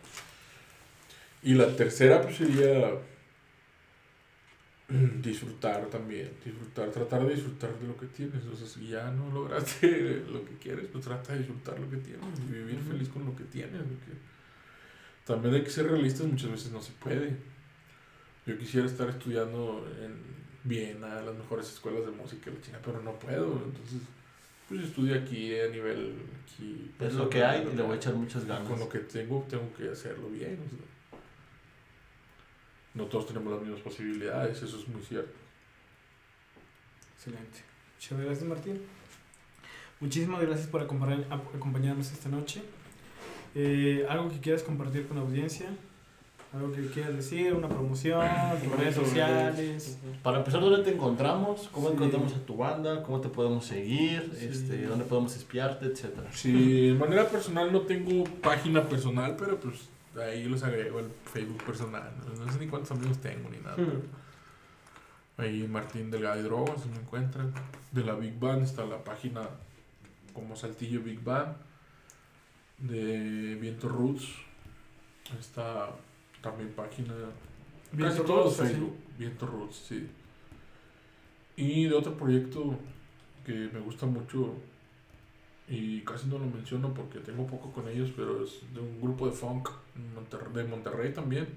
Y la tercera pues sería disfrutar también, disfrutar, tratar de disfrutar de lo que tienes, o sea, si ya no lograste lo que quieres, pues trata de disfrutar lo que tienes y vivir feliz con lo que tienes, porque también hay que ser realistas, muchas veces no se puede. Yo quisiera estar estudiando en Viena, las mejores escuelas de música, la china, pero no puedo, entonces pues estudio aquí a nivel aquí, Es lo que hay y le voy a echar muchas ganas. Con lo que tengo, tengo que hacerlo bien. o sea. No todos tenemos las mismas posibilidades, eso es muy cierto. Excelente. Muchas gracias, Martín. Muchísimas gracias por acompañarnos esta noche. Eh, ¿Algo que quieras compartir con la audiencia? Algo que quieras decir, una promoción, tus redes sociales. Para empezar, ¿dónde te encontramos? ¿Cómo Sí. encontramos a tu banda? ¿Cómo te podemos seguir? Sí. Este, ¿Dónde podemos espiarte? Etcétera. Sí, de manera personal no tengo página personal, pero pues ahí los agrego el Facebook personal. No, sé ni cuántos amigos tengo ni nada. Ahí Martín Delgado y Drogas se me encuentran. De la Big Band está la página como Saltillo Big Band. De Viento Roots está también página. Viento casi todos Roots. Facebook. Viento Roots, sí. Y de otro proyecto que me gusta mucho y casi no lo menciono porque tengo poco con ellos, pero es de un grupo de funk Monterrey, de Monterrey también.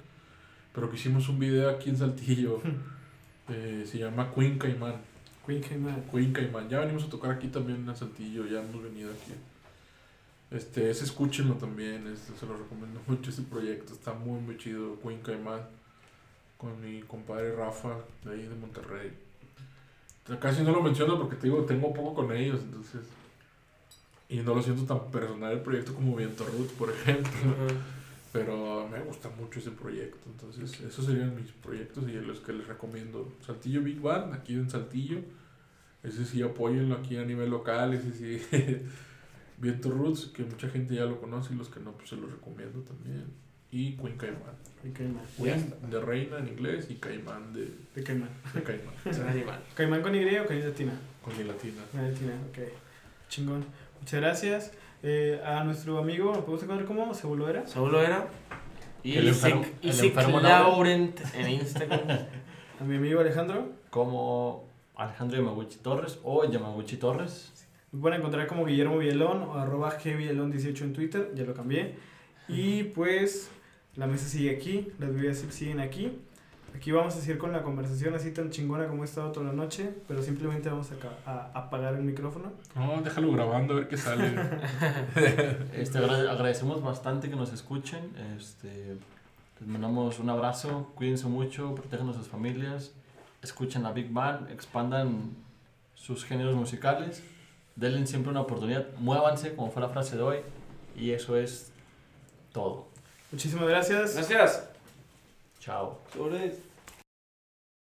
Pero que hicimos un video aquí en Saltillo. eh, se llama Queen Caimán. Queen Caimán. Ya venimos a tocar aquí también en Saltillo, ya hemos venido aquí. Este, ese escúchenlo también, este, se lo recomiendo mucho ese proyecto, está muy muy chido, Queen Caimán, con mi compadre Rafa, de ahí de Monterrey. Casi no lo menciono porque te digo, tengo poco con ellos, entonces... Y no lo siento tan personal el proyecto como Viento Root, por ejemplo. Pero me gusta mucho ese proyecto. Entonces, esos serían mis proyectos y los que les recomiendo. Saltillo Big Band, aquí en Saltillo. Ese sí, apóyenlo aquí a nivel local. Ese sí. Viento Roots, que mucha gente ya lo conoce y los que no, pues se los recomiendo también. Y Queen Caimán. Queen Cayman. Queen de reina en inglés y Caimán de, De Cayman. de Caimán. ¿Cayman con Y o con Y latina? Con mi latina. Con Y latina, ok. Chingón. Muchas gracias. Eh, a nuestro amigo, ¿lo podemos encontrar como Segulo era? Solo era. Y El enfermo- Isaac- el Isaac enfermo Laurent en Instagram. A mi amigo Alejandro. Como Alejandro Yamaguchi Torres o Yamaguchi Torres. Me pueden encontrar como Guillermo Villalón o arroba gvillalón18 en Twitter, ya lo cambié. Y pues la mesa sigue aquí, las bebidas siguen aquí. Aquí vamos a seguir con la conversación así tan chingona como he estado toda la noche, pero simplemente vamos a, ca- a apagar el micrófono. No, déjalo grabando a ver qué sale. Este, agra- agradecemos bastante que nos escuchen. Este, les mandamos un abrazo. Cuídense mucho, protejan a sus familias. Escuchen la Big Band, expandan sus géneros musicales. Denle siempre una oportunidad. Muévanse, como fue la frase de hoy. Y eso es todo. Muchísimas gracias. Gracias. Chao. Sobre.